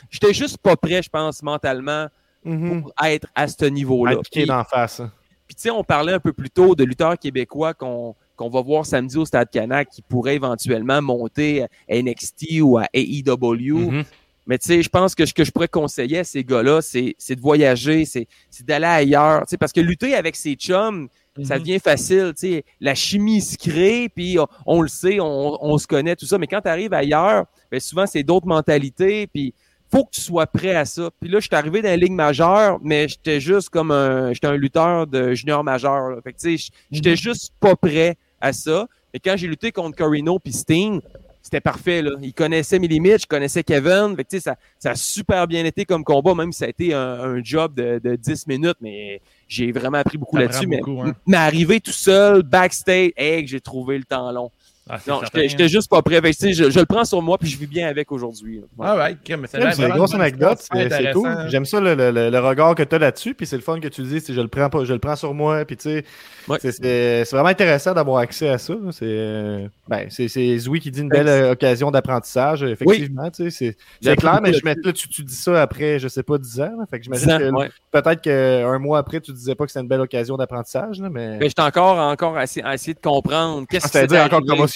j'étais juste pas prêt, je pense, mentalement, Mhm. pour être à ce niveau-là. Dans la face. hein. puis tu sais, on parlait un peu plus tôt de lutteurs québécois qu'on qu'on va voir samedi au Stade Canac qui pourraient éventuellement monter à NXT ou à AEW. Mhm. Mais tu sais, je pense que ce que je pourrais conseiller à ces gars-là, c'est c'est de voyager, c'est c'est d'aller ailleurs. Tu sais, parce que lutter avec ses chums, ça devient facile. Tu sais, la chimie se crée, puis on, on le sait, on, on se connaît, tout ça. Mais quand tu arrives ailleurs, ben souvent, c'est d'autres mentalités, puis faut que tu sois prêt à ça. Puis là, je suis arrivé dans la ligue majeure, mais j'étais juste comme un, j'étais un lutteur de junior majeur. là. Fait que tu sais, j'étais juste pas prêt à ça. Et quand j'ai lutté contre Corino puis Sting, c'était parfait. Là. Il connaissait mes limites, je connaissais Kevin. Fait que, tu sais, ça, ça a super bien été comme combat, même si ça a été un, un job de, de 10 minutes, mais j'ai vraiment appris beaucoup là-dessus. Mais, hein. mais arrivé tout seul, backstage, hey, que j'ai trouvé le temps long. Ah, Non, certain, j'étais hein. juste pas prêt. Fait que, je, je le prends sur moi puis je vis bien avec aujourd'hui. Ouais. Ah ouais, c'est une grosse anecdote, c'est cool. hein. J'aime ça le, le- le- regard que tu as là-dessus, puis c'est le fun que tu dis, c'est je le prends pas, je le prends sur moi, puis tu sais, Ouais. c'est- c'est c'est vraiment intéressant d'avoir accès à ça. C'est euh, ben, c'est c'est Zoui qui dit une belle euh, occasion d'apprentissage, effectivement, tu sais, c'est clair, mais je mets, là, tu, tu dis ça après, je sais pas, 10 ans, là. fait que j'imagine Dix ans, que ouais. peut-être qu'un mois après, tu disais pas que c'était une belle occasion d'apprentissage, mais Mais j'étais encore, encore à, essayer- de comprendre qu'est-ce Ah, encore arrivé.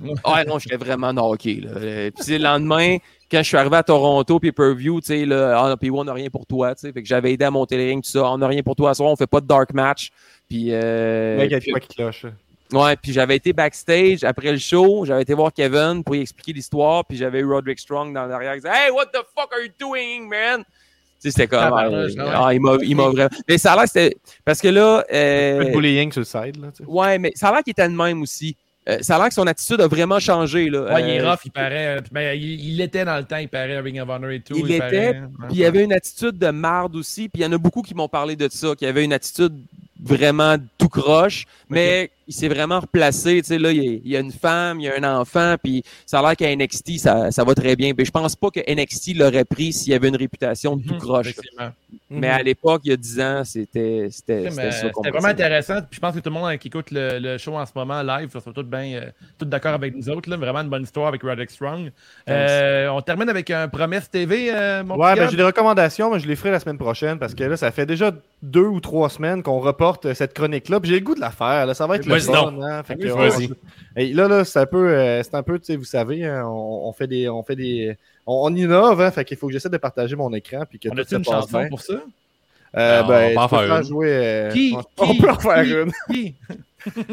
Ouais, non, j'étais vraiment knocké. Là. Euh, Puis le lendemain, quand je suis arrivé à Toronto, puis per view, tu sais, là, ah, puis on n'a rien pour toi, tu sais. Fait que j'avais aidé à monter les rings, tout ça. On n'a rien pour toi à soir, on fait pas de dark match. Puis, euh, Le mec, il y a de puis- quoi qui cloche. ouais, puis j'avais été backstage après le show, j'avais été voir Kevin pour lui expliquer l'histoire, puis j'avais eu Roderick Strong dans l'arrière qui disait Hey, what the fuck are you doing, man? Tu sais, c'était comme. Euh, ouais. ah, il m'a il m'a vraiment. Mais ça a l'air que c'était. Parce que là. euh, Un peu de bullying sur le side, là, tu sais. Ouais, mais ça a l'air qu'il était de même aussi. Euh, ça a l'air que son attitude a vraiment changé. Là. Ouais, il est Euh, rough, il paraît. euh, Ben, il l'était dans le temps, il paraît, Ring of Honor et tout. Il l'était. Puis il avait une attitude de marde aussi. Puis il y en a beaucoup qui m'ont parlé de ça, qui avait une attitude vraiment tout croche, mais il s'est vraiment replacé. Tu sais, là, il y, a, une femme, il y a un enfant, puis ça a l'air qu'à NXT, ça, ça va très bien. Mais je pense pas que NXT l'aurait pris s'il y avait une réputation de tout Mhm, croche. Mais à l'époque, il y a 10 ans, c'était c'était vraiment pensait. intéressant. Puis je pense que tout le monde qui écoute le, le show en ce moment live sont tous bien euh, tous d'accord avec nous autres. Là. Vraiment une bonne histoire avec Roderick Strong. Euh, on termine avec un promesse TV, euh, mon Ouais, ben j'ai des recommandations, mais je les ferai la semaine prochaine parce que là, ça fait déjà deux ou trois semaines qu'on reporte cette chronique-là. Puis j'ai le goût de la faire. Là. Ça va être le Vas-y donc. hein. Vas-y. on- Et là, là, c'est un peu, euh, c'est un peu, tu sais, vous savez, hein, on, on fait des, on fait des, on, on innove. Hein, fait qu'il faut que j'essaie de partager mon écran puis que On tout a-tu se une chanson bien. pour ça? Euh, On ben, peut en faire une. jouer. euh, Qui? on, on Qui? peut en faire Qui? une. Qui?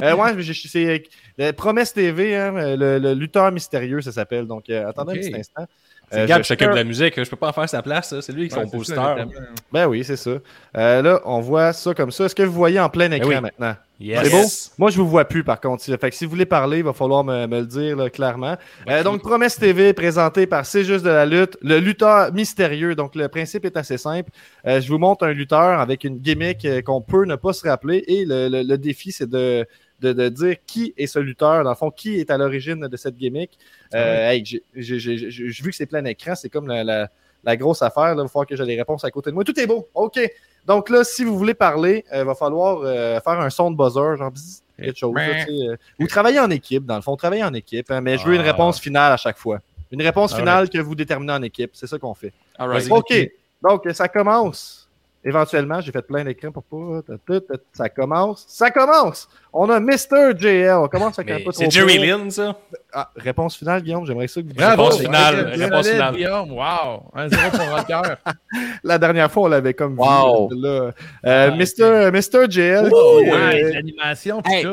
Euh, ouais, mais j'ai- c'est euh, Promesse TV, hein, le, le lutteur mystérieux, ça s'appelle. Donc, euh, attendez Ok. un petit instant. C'est Euh, je- s'occupe de la musique. Je peux pas en faire sa place. C'est lui qui est Ouais, ça, exactement. Ben oui, c'est ça. Euh, là, on voit ça comme ça. Est-ce que vous voyez en plein écran oui. maintenant? Yes. C'est beau? Moi, je vous vois plus, par contre. Fait que si vous voulez parler, il va falloir me, me le dire là, clairement. Euh, donc, Promesse TV, présenté par C'est juste de la lutte, le lutteur mystérieux. Donc, le principe est assez simple. Euh, je vous montre un lutteur avec une gimmick euh, qu'on peut ne pas se rappeler. Et le, le- le défi, c'est de, de, de dire qui est ce lutteur, dans le fond, qui est à l'origine de cette gimmick. Euh, hey, j'ai- j'ai j'ai- j'ai- vu que c'est plein écran, c'est comme la, la- la grosse affaire. Là. Il va falloir que j'ai les réponses à côté de moi. Tout est beau. OK. Donc là, si vous voulez parler, il va falloir euh, faire un son de buzzer, genre bzzz, quelque chose. là, sais, euh, ou travailler en équipe, dans le fond, travailler en équipe. hein, mais je veux une Ah. réponse finale à chaque fois. Une réponse Alright. finale que vous déterminez en équipe. C'est ça qu'on fait. All right. OK. Donc, ça commence. Éventuellement, j'ai fait plein d'écrans pour pas. Ça commence. Ça commence. On a Mr. JL. On commence avec un Mais peu C'est Jerry. Lynn, ça? Ah, réponse finale, Guillaume. J'aimerais ça que vous Bravo! Réponse finale, réponse finale. Guillaume. Wow! 1-0 pour Rocker. La dernière fois, on l'avait comme vu. Wow. Là. Euh, Ah, Mr. Mr. JL. Oh, qui, euh, nice, l'animation. Hey,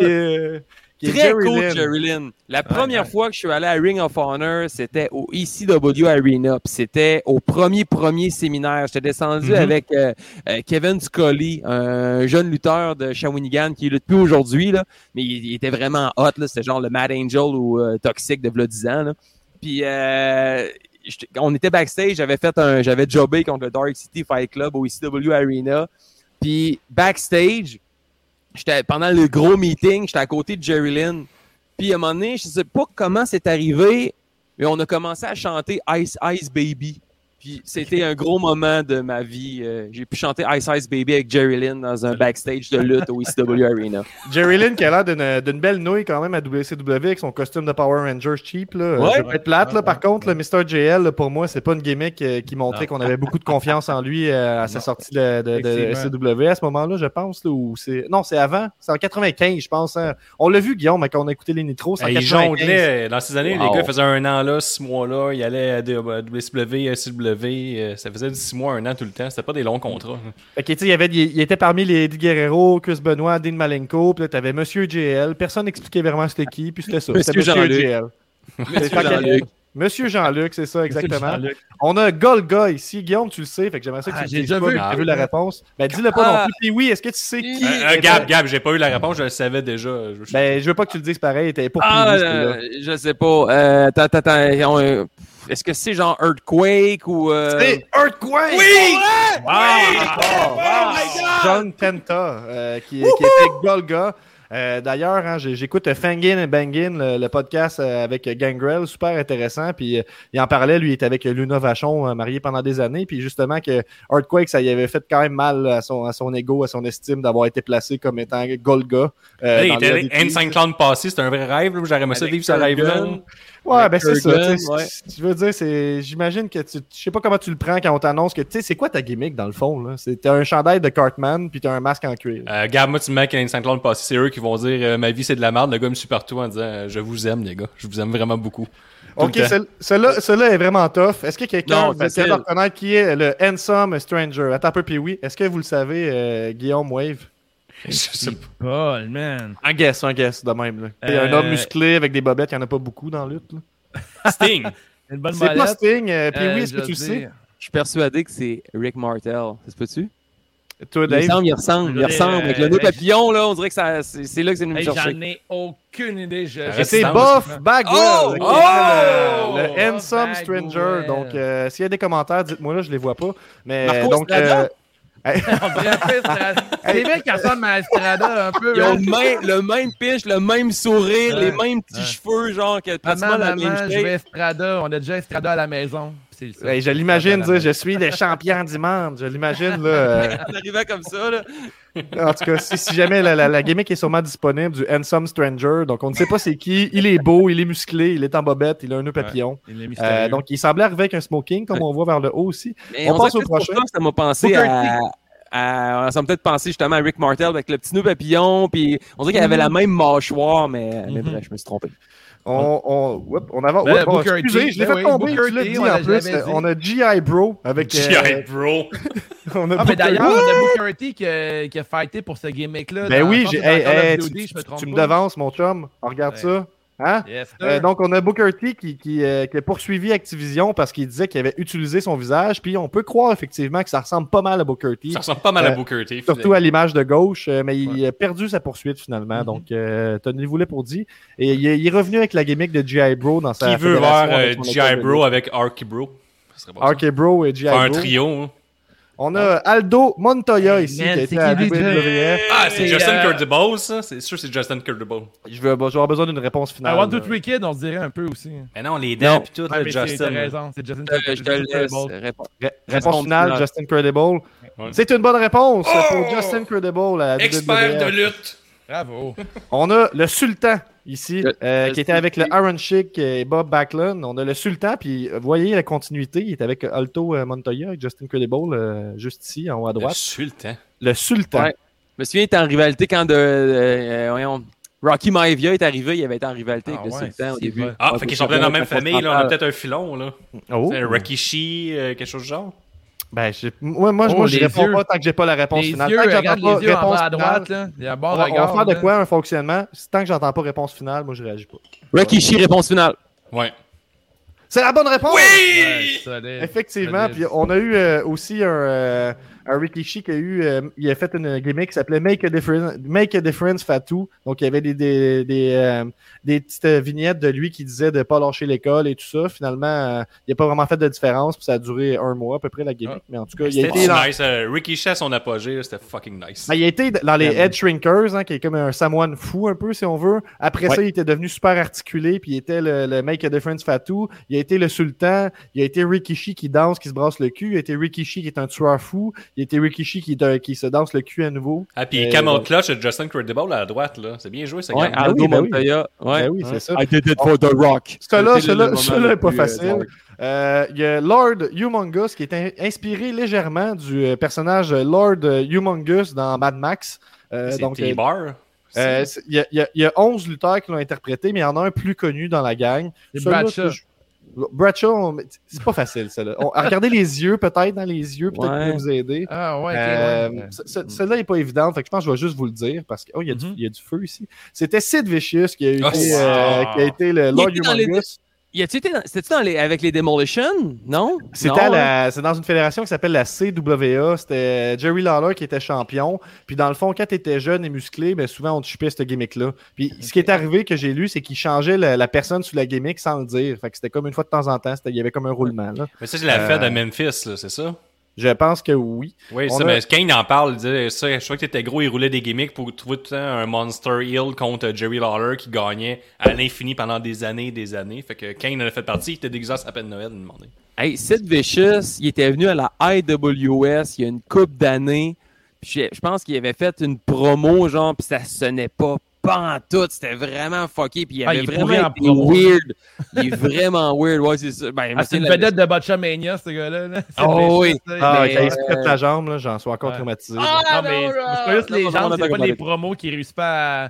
Très Jerry cool, Lynn. Jerry Lynn. La première ouais. fois que je suis allé à Ring of Honor, c'était au ECW Arena. C'était au premier premier séminaire. J'étais descendu Mhm. avec euh, euh, Kevin Scully, un jeune lutteur de Shawinigan qui lutte plus aujourd'hui, là, mais il, il était vraiment hot. là. C'était genre le Mad Angel ou euh, Toxic de v'là 10 ans. là. Puis euh, on était backstage, j'avais fait un, j'avais jobé contre le Dark City Fight Club au ECW Arena. Puis backstage, pendant le gros meeting, j'étais à côté de Jerry Lynn. Puis à un moment donné, je sais pas comment c'est arrivé, mais on a commencé à chanter Ice Ice Baby. Puis c'était un gros moment de ma vie. Euh, J'ai pu chanter Ice Ice Baby avec Jerry Lynn dans un backstage de lutte au ECW Arena. Jerry Lynn qui a l'air d'une d'une belle nouille quand même à WCW avec son costume de Power Rangers cheap. Là. Ouais. Je vais être plate, là. Par contre, le Mr. JL, là, pour moi, c'est pas une gimmick euh, qui montrait qu'on avait beaucoup de confiance en lui euh, à sa sortie de, de, de. SCW à ce moment-là, je pense. Là, ou c'est... Non, c'est avant. C'est en 95, je pense. hein. On l'a vu, Guillaume, quand on a écouté les Nitros. c'est en Il 95. jonglait. Dans ces années, Wow. les gars faisaient un an là, six mois là. Il allait à WCW, SCW. Euh, Ça faisait six mois, un an tout le temps. C'était pas des longs contrats. Fait que, tu sais, il, y avait, il, il était parmi les Eddie Guerrero, Chris Benoit, Dean Malenko, puis là, t'avais Monsieur JL. Personne n'expliquait vraiment c'était qui, puis c'était ça. Monsieur C'était Monsieur Jean-Luc. JL. Monsieur Fait Jean-Luc. Monsieur Jean-Luc, c'est ça, exactement. On a Golga ici. Guillaume, tu le sais, fait que j'aimerais ça que Ah, tu j'ai le dises déjà pas, vu. vu la réponse. Ben, dis-le pas Ah. non plus. Puis oui, est-ce que tu sais qui Euh, euh, était- Gab, Gab, j'ai pas eu la réponse, je le savais déjà. Je- Ben, je veux pas que tu le dises pareil. T'es pour Ah, Pee-wee, euh, je sais pas. Euh, attends, attends. On, euh, Est-ce que c'est genre Earthquake ou. euh, C'est Earthquake! Oui! Ah, John Tenta, euh, qui, qui était Golga. Euh, D'ailleurs, hein, j'écoute Fangin and Bangin, le, le podcast euh, avec Gangrel, super intéressant. Puis euh, il en parlait, lui, il était avec Luna Vachon, euh, marié pendant des années. Puis justement que Earthquake, ça y avait fait quand même mal à son, à son ego, à son estime d'avoir été placé comme étant Golga. euh, il était les ADP. N5 Clown passé, c'était un vrai rêve. J'aurais aimé ça vivre ce rêve-là. Ouais, ben c'est ça. Ouais. Je veux dire, c'est. J'imagine que tu. Je sais pas comment tu le prends quand on t'annonce que tu sais, c'est quoi ta gimmick dans le fond, là? C'est t'as un chandail de Cartman puis t'as un masque en cuir. Euh, Regarde, moi, tu me mets qu'un N5 Clown passé, c'est eux qui vont dire euh, ma vie c'est de la merde. Le gars me suit partout en disant euh, je vous aime, les gars. Je vous aime vraiment beaucoup. Tout Ok, le celui-là celui-là est vraiment tough. Est-ce que quelqu'un Non, vous êtes reconnaître qui est le Handsome Stranger? Attends un peu, puis oui. Est-ce que vous le savez, euh, Guillaume Wave? Je sais pas. Paul, man. Un guess, un guess, de même. Là. Euh, un homme musclé avec des bobettes, il n'y en a pas beaucoup dans la lutte. là. Sting. Une bonne C'est pas. Sting, euh, puis Euh, oui, est-ce que tu le sais? Je suis persuadé que c'est Rick Martel. Ça se peut-tu? Toi, Il ressemble, il ressemble, il ressemble. Avec le euh, nœud hey, papillon, là, on dirait que c'est c'est là que c'est venu me chercher. J'en ai aucune idée. Je, Euh, je- C'est Buff Bagwell, Oh! Oh! le, le Handsome Stranger. Donc, euh, s'il y a des commentaires, dites-moi là, je les vois pas. Mais Marco donc, euh, On dirait un peu Estrada. C'est vrai qu'il ressemble à Estrada un peu. Ils ont hein? le même, le même pitch, le même sourire, Ouais. les mêmes petits Ouais. cheveux, genre, que pratiquement Maman, la maman, même je Estrada. On a déjà Estrada à la maison. C'est ça. hey, je l'imagine je suis le champion du monde. Je l'imagine là. euh, En arrivant comme ça, là. En tout cas, si, si jamais la, la, la gimmick est sûrement disponible du Handsome Stranger, donc on ne sait pas c'est qui. Il est beau, il est musclé, il est en bobette, il a un nœud papillon. Il est Euh, mystérieux. donc il semblait arriver avec un smoking, comme on voit vers le haut aussi. Mais On on, passe au pour prochain. ça m'a pensé à, à- Ça m'a peut-être pensé justement à Rick Martel avec le petit nœud papillon, puis on dirait qu'il avait la même mâchoire, mais, mais Mhm. bref, je me suis trompé. On, on, oups, on avance. Ben, bon, excusez, je l'ai ben fait tomber, tu l'as dit on en plus. dit. On a G.I. Bro avec. euh, G.I. Bro. on a Ah, mais d'ailleurs, on a Booker T qui a, qui a fighté pour ce gimmick-là. Ben oui, j'ai- hey, tu, je me tu devances, mon chum. On regarde Ouais. ça. Hein? Yes. Euh, donc, on a Booker T qui, qui, euh, qui a poursuivi Activision parce qu'il disait qu'il avait utilisé son visage. Puis, on peut croire effectivement que ça ressemble pas mal à Booker T. Ça ressemble pas mal à Euh, Booker T. Surtout à l'image de gauche, euh, mais il a perdu sa poursuite finalement. Mhm. Donc, euh, tenez-vous-les pour dit. Et il est, il est revenu avec la gimmick de G.I. Bro dans sa Qui veut voir G.I. Bro avec Arky Bro? Ça serait bon, ça. RK Bro et G.I. Faire un Bro. trio. hein. On a Aldo Montoya Hey, ici man, qui a été qui à lui, WWF. Ah, c'est C'est, Justin euh, ça? C'est sûr que c'est Justin Curdible. Je vais, avoir besoin d'une réponse Ah, finale. One, Two, là. Three Kid, on se dirait un peu aussi. Mais non, les dents Non. pis tout, mais Justin. T'as raison, c'est Justin Réponse finale. Justin Credible. Ouais. C'est une bonne réponse Oh! pour Justin Credible. à la Expert de lutte. Bravo. On a le Sultan ici, Le- euh, le qui était avec le. Iron Chic et Bob Backlund. On a le Sultan, puis euh, voyez la continuité. Il est avec Alto euh, Montoya, avec Justin Credible, euh, juste ici, en haut à Le droite. sultan. Le Sultan. Ouais. Je me souviens, il était en rivalité quand de, euh, voyons, Rocky Maivia est arrivé, il avait été en rivalité Ah avec le ouais, Sultan au début. Ah, Ouais, fait qu'ils sont peut-être dans la même famille, là. On a peut-être un filon, là. Oh. Un Rikishi, euh, quelque chose du genre. Ben, je- moi, moi, Oh, moi je les réponds yeux. pas tant que j'ai pas la réponse Les finale. yeux, tant que regarde j'entends pas les yeux en réponse bas à droite, finale, là. Il y a un on regard. va faire de quoi un fonctionnement? Tant que j'entends pas réponse finale, moi, je réagis pas. Rikishi, réponse finale. Ouais. C'est la bonne réponse! Ouais, solide. Effectivement, puis on a eu euh, aussi un, euh, un Rikishi qui a eu, euh, il a fait une gimmick qui s'appelait Make a Difference, Make a Difference Fatou. Donc il y avait des des des, euh, des petites euh, vignettes de lui qui disait de pas lâcher l'école et tout ça. Finalement, euh, il a pas vraiment fait de différence, puis ça a duré un mois à peu près la gimmick. Ah. Mais en tout cas, il a été dans, nice. euh, Rikishi à son apogée, c'était fucking nice. ben, il a été dans les. Head Shrinkers, hein, qui est comme un Samoan fou un peu, si on veut. Après Ouais. ça, il était devenu super articulé, puis il était le, le Make a Difference Fatou. Il a été le Sultan. Il a été Rikishi qui danse, qui se brasse le cul. Il a été Rikishi qui est un tueur fou. Il a été Rikishi qui, de- qui se danse le cul à nouveau. Ah, puis Euh, Camel. Clutch de Justin Credible à la droite, là. C'est bien joué, ça, Ouais, ah Aldo oui, ben oui. Ouais. Ben oui, c'est ça. I did it for The Rock. Celui-là, celui-là, pas euh, facile. Euh, Il y a Lord Humongous qui est in- inspiré légèrement du euh, personnage Lord Humongous dans Mad Max. Euh, C'est donc, T-Bar. Euh, Il y, a- il y a- il y a 11 lutteurs qui l'ont interprété, mais il y en a un plus connu dans la gang. C'est Celui-là, Bradshaw. je- Bradshaw, c'est pas facile, ça. Là. On- regardez les yeux, peut-être, dans les yeux, peut-être Ouais. que vous aider. Ah, ouais, ok, Euh, ouais. ce- ce- Celui-là n'est pas évident, fait que je pense que je vais juste vous le dire parce qu'il y, a du- Mhm. il y a du feu ici. C'était Sid Vicious qui a, été, Oh, euh, qui a été le Lord Humongous. Y a-tu été dans, c'était-tu dans les, avec les Demolition? Non? C'était hein? dans une fédération qui s'appelle la CWA. C'était Jerry Lawler qui était champion. Puis dans le fond, quand tu étais jeune et musclé, ben souvent on te chupait ce gimmick-là. Puis ce qui est arrivé que j'ai lu, c'est qu'il changeait la, la personne sous la gimmick sans le dire. Fait que c'était comme une fois de temps en temps. c'était- Il y avait comme un roulement. Là. Mais ça, c'est la Euh, fête à Memphis, là, c'est ça? Je pense que oui. Oui, On ça, a- mais Kane en parle, il disait ça, je crois que t'étais gros, il roulait des gimmicks pour trouver tout le temps un Monster Hill contre Jerry Lawler qui gagnait à l'infini pendant des années et des années. Fait que Kane en a fait partie, il était déguisé à sapin de Noël, il demandait. Hey, Sid Vicious, il était venu à la IWS il y a une couple d'années. Je pense qu'il avait fait une promo, genre, puis ça sonnait pas pas en tout. C'était vraiment fucké. Puis il Ah, avait il vraiment été weird. Il est vraiment weird. Ouais, c'est ça. Ben, Ah, c'est une vedette de Botchamania, ce gars-là. là. Oh oui. ça. Ah, Mais, quand il se pète la jambe, là, j'en suis encore Ouais. traumatisé. Ah, Non, mais c'est pas juste les gens, c'est pas les promos qui réussissent pas à,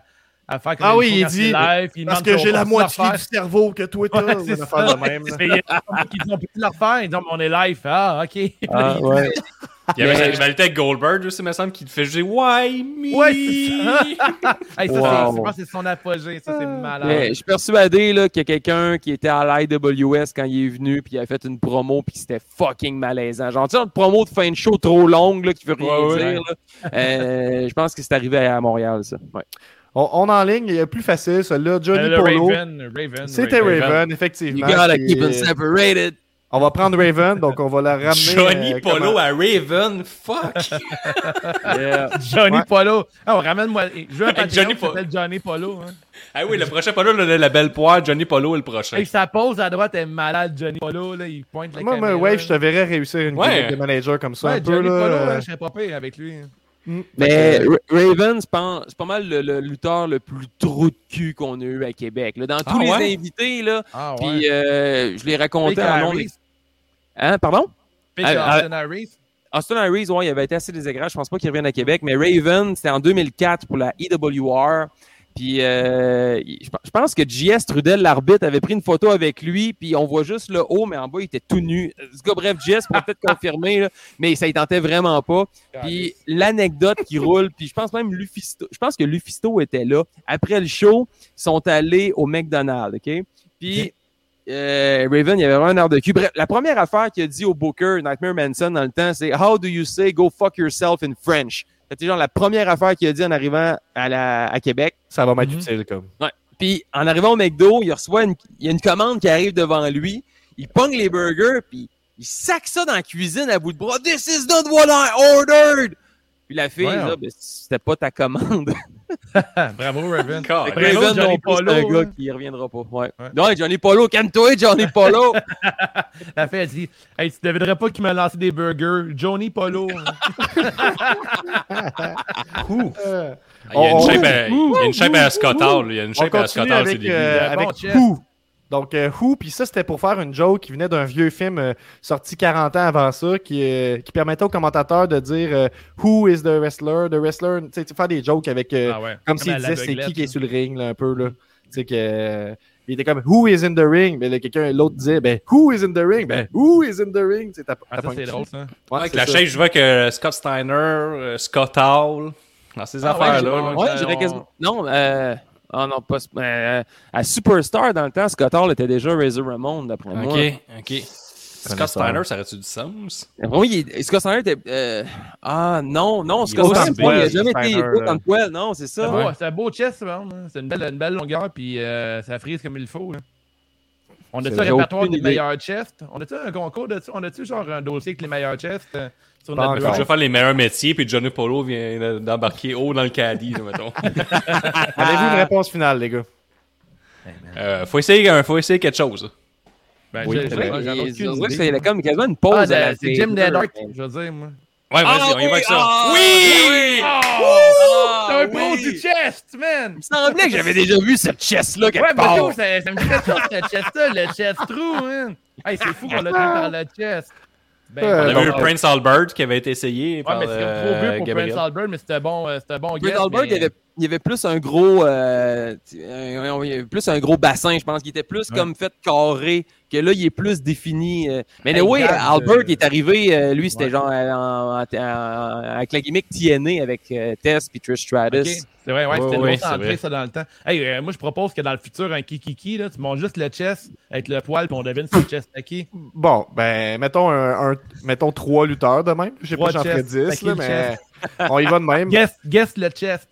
à faire comme Ah oui, il dit, live, il Parce que j'ai la moitié du cerveau que toi, t'as. Ouais, ou c'est affaire de même. il y a des gens qui disent on peut-tu le refaire? Ils disent on est live. Ah, ok. Ah, ouais. Il y avait rivalité avec Goldberg aussi, il me semble, qui te fait juste Why me? Ouais, Hey, ça, Wow. c'est- je pense que c'est son apogée. Ça, c'est malade. Mais je suis persuadé là, qu'il y a quelqu'un qui était à l'IWS quand il est venu, puis il a fait une promo, puis c'était fucking malaisant. Genre, tu sais, une promo de fin de show trop longue, là, qui veut rien Ouais, ouais. dire. là. Euh, je pense que c'est arrivé à Montréal, ça. Ouais. On, on en ligne, il y a plus facile, celui-là. Johnny Euh, Polo. Raven, Raven. C'était Raven. Raven, You effectivement. gotta qui keep them est- separated. On va prendre Raven, donc on va la ramener. Johnny euh, Polo comment- à Raven, fuck! Yeah. Johnny Ouais. Polo. Ah, on ramène-moi. Je veux un Patreon Johnny Po- Johnny Polo. Hein. ah oui, le prochain Polo, le- la belle poire, Johnny Polo est le prochain. Avec sa pose à droite est malade, Johnny Polo. Là, il pointe la Moi, caméra. moi, Wave, je te verrais réussir une Ouais. de manager comme ça. Ouais, un peu, Johnny là, Polo, euh, hein, je serais pas pire avec lui. Mm. Mais Ra- Raven, c'est pas, mal le, le lutteur le plus trou de cul qu'on a eu à Québec. là. Dans tous Ah les ouais? invités, là, Ah, puis euh, je l'ai raconté nom Harris. Hein, pardon? Pire Ah, Austin Harris. Austin Harris, ouais, il avait été assez désagréable. Je pense pas qu'il revienne à Québec. Mais Raven, c'était en 2004 pour la EWR. Puis euh, je pe- je pense que JS Trudel, l'arbitre, avait pris une photo avec lui. Puis on voit juste le haut, mais en bas, il était tout nu. Ce gars, bref, JS pourrait peut-être confirmer, là, mais ça ne tentait vraiment pas. Puis l'anecdote qui roule, puis je pense même Lufisto, je pense que Lufisto était là. Après le show, ils sont allés au McDonald's, OK? Puis euh, Raven, il avait vraiment un air de cul. Bref, la première affaire qu'il a dit au Booker, Nightmare Manson, dans le temps, c'est How do you say go fuck yourself in French? C'était genre la première affaire qu'il a dit en arrivant à, la, à Québec. Ça va m'être Mhm. utile, comme. Puis en arrivant au McDo, il reçoit une, il y a une commande qui arrive devant lui. Il pogne les burgers, puis il sac ça dans la cuisine à bout de bras. This is not what I ordered! Puis la fille, Ouais. là, ben, c'était pas ta commande. Bravo, Raven. Raven, Raven, Johnny plus, c'est Polo. un gars hein. qui reviendra pas. Ouais. Ouais. Non, Johnny Polo, calme-toi, Johnny Polo! La fille, elle dit Hey, tu ne devrais pas qu'il me lance des burgers. Johnny Polo. Euh, Il y a une On- shape à, il y a une shape à Scott Hall, il y a une shape à continue Scott Hall, c'est avec, des euh, avec. Donc, euh, Who, puis ça, c'était pour faire une joke qui venait d'un vieux film euh, sorti 40 ans avant ça, qui, euh, qui permettait aux commentateurs de dire euh, Who is the wrestler? The wrestler, tu sais, faire des jokes avec. euh, Ah ouais. comme s'il à disait c'est qui qui est sur le ring, là, un peu, là. Tu sais, que. euh, il était comme Who is in the ring? Mais là, quelqu'un, l'autre disait ben, Who is in the ring? Ben, Who is in the ring? T'as- Ah, ça, c'est drôle, ça. Ouais, Avec la shape, je vois que Scott Steiner, euh, Scott Hall, dans ces Ah ouais, affaires-là. j'ai- là. Ouais, on- quasiment. Non, euh. Ah non, pas. euh, à Superstar, dans le temps, Scott Hall était déjà Razor Ramon, d'après moi. Ok, ok. Scott. Steiner, ça aurait-tu du sens? Oui, il est- Scott Steiner était. euh, Ah non, non, Scott Steiner, il a poil, jamais été Steiner, là. en poil, non, c'est ça. beau, c'est un beau chest, man. hein. C'est une belle, une belle longueur, puis euh, ça frise comme il faut. là. On a-tu un répertoire des idée. meilleurs chests? On a-tu un concours de ça? On a-tu genre un dossier avec les meilleurs chests euh, sur notre. Je vais faire les meilleurs métiers, puis Johnny Polo vient de- d'embarquer haut dans le caddie, mettons. Avez-vous une réponse finale, les gars? Euh, faut, essayer, faut essayer quelque chose. Ben, Oui, c'est comme quasiment une pause Ah, à la c'est Jim. Nedark, je veux dire, moi. Ouais, vas-y, Ah on y va avec ça. ah, oui! Oh! C'est un oui. pro du chest, man! Il me semblait que j'avais déjà vu cette chest-là quelque Ouais, mais part. tout, ça, ça me dit quelque chose, ce chest-là, le chest trou, man! Hey, c'est fou qu'on l'a trouvé par le chest. Ben, Euh, On eu donc, Prince Albert qui avait été essayé Ouais, par mais c'est trop vieux pour Gabriel. Prince Albert, mais c'était bon, euh, c'était bon Prince guess, Albert, mais- il avait, il y avait plus un gros, euh, un- plus un gros bassin, je pense, qui était plus Ouais. comme fait carré, que là, il est plus défini. euh. Mais Hey, oui, Albert euh, qui est arrivé, euh, lui, c'était ouais. genre en- en- en- avec la gimmick TNA avec euh, Tess puis Trish Stratus. C'est vrai, ouais, Ouais, c'était une ouais, vrai. ça, dans le temps. Hey, euh, moi, je propose que dans le futur, un kikiki, là, tu montes juste le chest avec le poil, puis on devine si le chest à qui. Bon, ben, mettons, un, un- mettons trois lutteurs de même. Je sais pas, j'en ferais chests. 10, Fait là, qu'il mais on y va de même. Guess, guess le chest.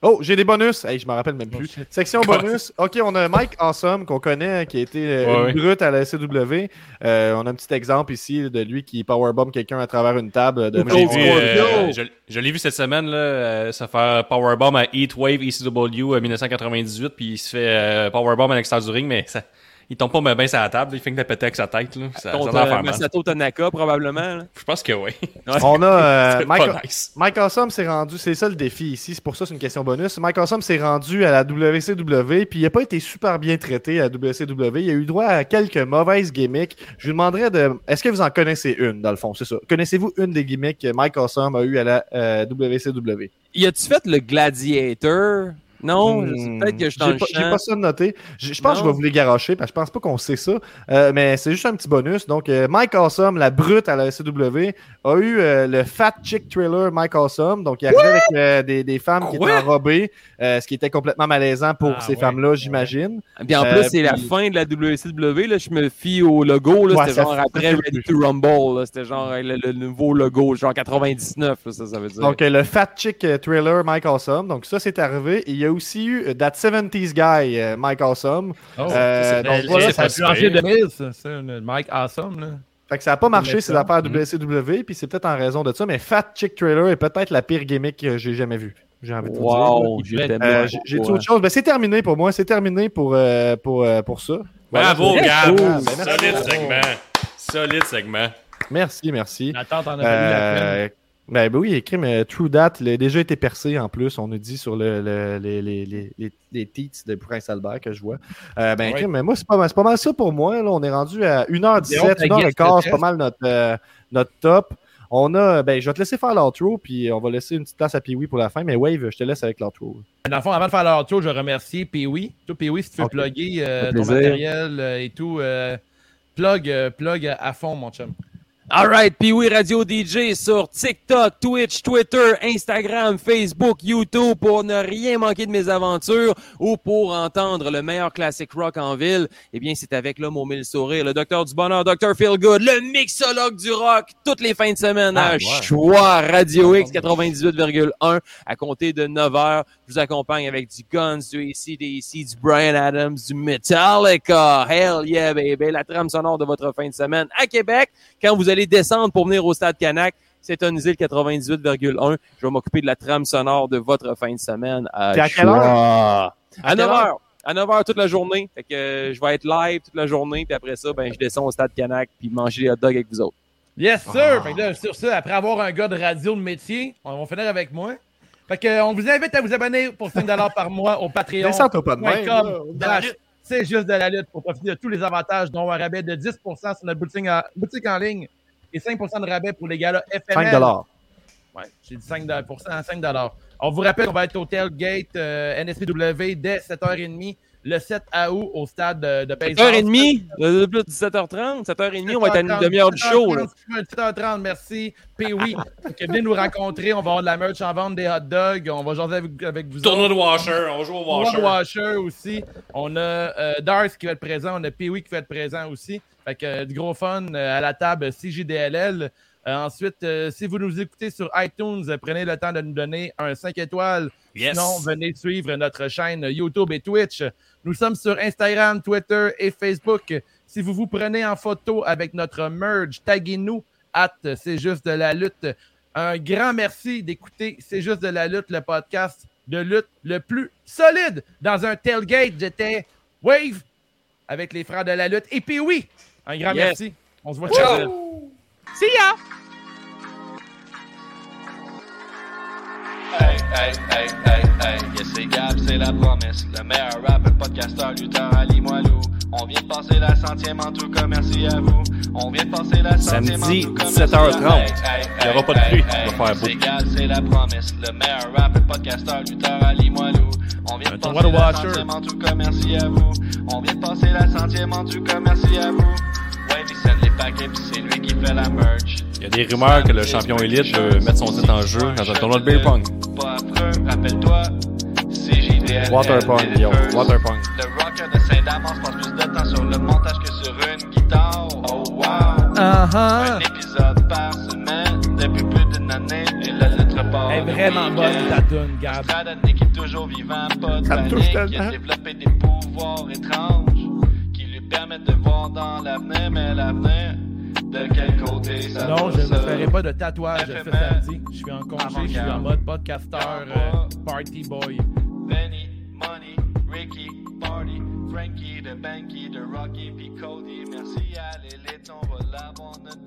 Oh, j'ai des bonus. Hey, je me rappelle même Oh, plus. Section bonus. OK, on a Mike Awesome qu'on connaît, qui a été euh, Ouais, une ouais. brute à la SCW. Euh, on a un petit exemple ici de lui qui powerbomb quelqu'un à travers une table de vu, Scorpio. euh, je, je l'ai vu cette semaine, là, euh, se faire powerbomb à Heatwave ECW euh, 1998, puis il se fait euh, powerbomb à l'extérieur du ring, mais ça, il tombe pas bien sur la table, il fait que de péter avec sa tête. Là. Ça, ça Contre doit euh. Masato Tanaka, probablement. là. Je pense que oui. On a euh, Mike, nice. Mike Awesome s'est rendu, c'est ça le défi ici, c'est pour ça que c'est une question bonus. Mike Awesome s'est rendu à la WCW, puis il n'a pas été super bien traité à la WCW. Il a eu droit à quelques mauvaises gimmicks. Je vous demanderais de. Est-ce que vous en connaissez une, dans le fond, c'est ça? Connaissez-vous une des gimmicks que Mike Awesome a eu à la euh, WCW? Y a-tu fait le Gladiator? Non, Hmm, peut-être que je j'ai pas, pas ça de noté. Je, je pense que je vais vous les garocher parce que je pense pas qu'on sait ça. Euh, mais c'est juste un petit bonus. Donc, euh, Mike Awesome, la brute à la SCW, a eu euh, le Fat Chick Thriller Mike Awesome. Donc, il arrivait avec euh, des, des femmes qui étaient enrobées, ce qui était complètement malaisant pour Ah, ces ouais. femmes-là, j'imagine. Puis en Euh, plus, c'est la fin de la WCW. Là, je me fie au logo. Ouais, c'était genre après Ready to Rumble. C'était genre le, le nouveau logo, genre 99, là, ça, ça veut dire. Donc, le Fat Chick Thriller Mike Awesome. Donc, ça, c'est arrivé. Il y a aussi eu euh, That 70s Guy euh, Mike Awesome. Oh, Euh, c'est- donc, voilà, ça a de mise, c'est Mike Awesome. Là. Fait que ça n'a pas marché ces affaires WCW, puis c'est peut-être en raison de ça, mais Fat Chick Trailer est peut-être la pire gimmick que j'ai jamais vue. J'ai envie de vous dire. Wow, Euh, j'ai- toi. autre chose? Ben, c'est terminé pour moi. C'est terminé pour, euh, pour, euh, pour ça. Voilà. Bravo, Yes. Gab! Cool. Ben. Solide segment. Solide segment. Merci, merci. L'attente en a ben, ben oui, écrit, mais True Dat, il a déjà été percé en plus, on nous dit sur le, le- les, les, les, les, les teats de Prince Albert que je vois. Euh, ben, Ouais. écrit, mais moi, c'est pas, mal- c'est pas mal ça pour moi. Là. On est rendu à 1h17, Léon, ta 1h15, guest c'est pas mal notre, euh, notre top. On a, ben, je vais te laisser faire l'outro, puis on va laisser une petite place à Pee-Wee pour la fin, mais Wave, je te laisse avec l'outro. Dans le fond, avant de faire tour, je remercie Pee-Wee. Toi, Pee-Wee, si tu veux plugger euh, ton matériel et tout, euh, plug, plug à fond, mon chum. Alright, puis oui, Radio DJ sur TikTok, Twitch, Twitter, Instagram, Facebook, YouTube pour ne rien manquer de mes aventures ou pour entendre le meilleur classic rock en ville. Eh bien, c'est avec l'homme au mille sourires, le docteur du bonheur, Dr. Feelgood, le mixologue du rock, toutes les fins de semaine Ah, à ouais. Choix Radio X 98,1 à compter de 9 heures. Je vous accompagne avec du Guns, du ACDC, du Brian Adams, du Metallica. Hell yeah, baby. La trame sonore de votre fin de semaine à Québec. Quand vous allez descendre pour venir au Stade Canac, c'est un le 98,1. Je vais m'occuper de la trame sonore de votre fin de semaine à, à quelle Choix. heure? À 9 h. À 9 h toute la journée. Fait que euh, je vais être live toute la journée. Puis après ça, ben, je descends au Stade Canac puis manger les hot dogs avec vous autres. Yes, sir! Ah. Fait que là, sur ça, après avoir un gars de radio de métier, on va finir avec moi. Fait que, on vous invite à vous abonner pour 5 par mois au Patreon. Descends-toi pas de même, là. dash, C'est juste de la lutte pour profiter de tous les avantages, dont un rabais de 10% sur notre boutique en, boutique en ligne et 5% de rabais pour les gars-là FML. 5 Ouais, j'ai dit 5 à 5 On vous rappelle qu'on va être au Tailgate euh, NSPW dès 7h30 le 7 août au stade de, de Pays 7h30, euh, plus de 17h30, 7h30, on va être à une demi-heure du show. Là. 7h30, merci. Puis oui, venez nous rencontrer. On va avoir de la merch en vente, des hot dogs. On va jaser avec, avec vous Tournoi de Washer, on joue au On Washer. a Washer aussi. On a euh, Dars qui va être présent. On a Pee-Wee qui va être présent aussi. Fait que euh, du gros fun euh, à la table CJDLL. Euh, ensuite, euh, si vous nous écoutez sur iTunes, euh, prenez le temps de nous donner un 5 étoiles. Yes. Sinon, venez suivre notre chaîne YouTube et Twitch. Nous sommes sur Instagram, Twitter et Facebook. Si vous vous prenez en photo avec notre merge, taguez-nous at C'est juste de la lutte. Un grand merci d'écouter C'est juste de la lutte, le podcast de lutte le plus solide. Dans un tailgate, j'étais Wave avec les frères de la lutte. Et puis oui, un grand Yes. merci. On se voit ciao. See ya! Hey, hey, hey, hey, hey, yes, c'est Gab, c'est la promesse. Le meilleur rapper, podcasteur, lutteur, Ali Moilou. On vient de passer la centième en tout cas, merci à vous. On vient de passer la centième Samedi, en tout cas, 17h30. merci à- Hey, hey, Il aura pas de hey, pluie, hey, il va faire beau. C'est Gab, c'est la promesse. Le meilleur rapper, podcasteur, lutteur, Ali Moilou. On vient de Un tournoi passer de la Watcher. centième en tout cas, merci à vous. On vient de passer la centième en tout cas, merci à vous. Il send les paquets, c'est lui qui fait la merch. Il y a des rumeurs que le champion élite veut mettre son titre en jeu dans un tournoi de beer pong. Pas affreux, rappelle-toi, c'est JDL. Waterpong, yo, Waterpong. Le rocker de Saint-Damas passe plus de temps sur le montage que sur une guitare. Oh wow! Uh-huh. Un épisode par semaine depuis plus d'une année et la lettre part. Elle est vraiment bonne, ta tune, Gab. Stradonné qui est toujours vivant, pas de panique, qui tellement. a développé des pouvoirs étranges permettent de voir dans l'avenir, mais l'avenir, de quel côté ça Non, je ne me ferai pas de tatouage ce samedi. Je suis en congé, je suis en mode podcasteur, euh, party boy. Benny, Money, Ricky, Party, Frankie, de Banky, de Rocky, puis Cody. Merci à l'élite, on va l'avoir notre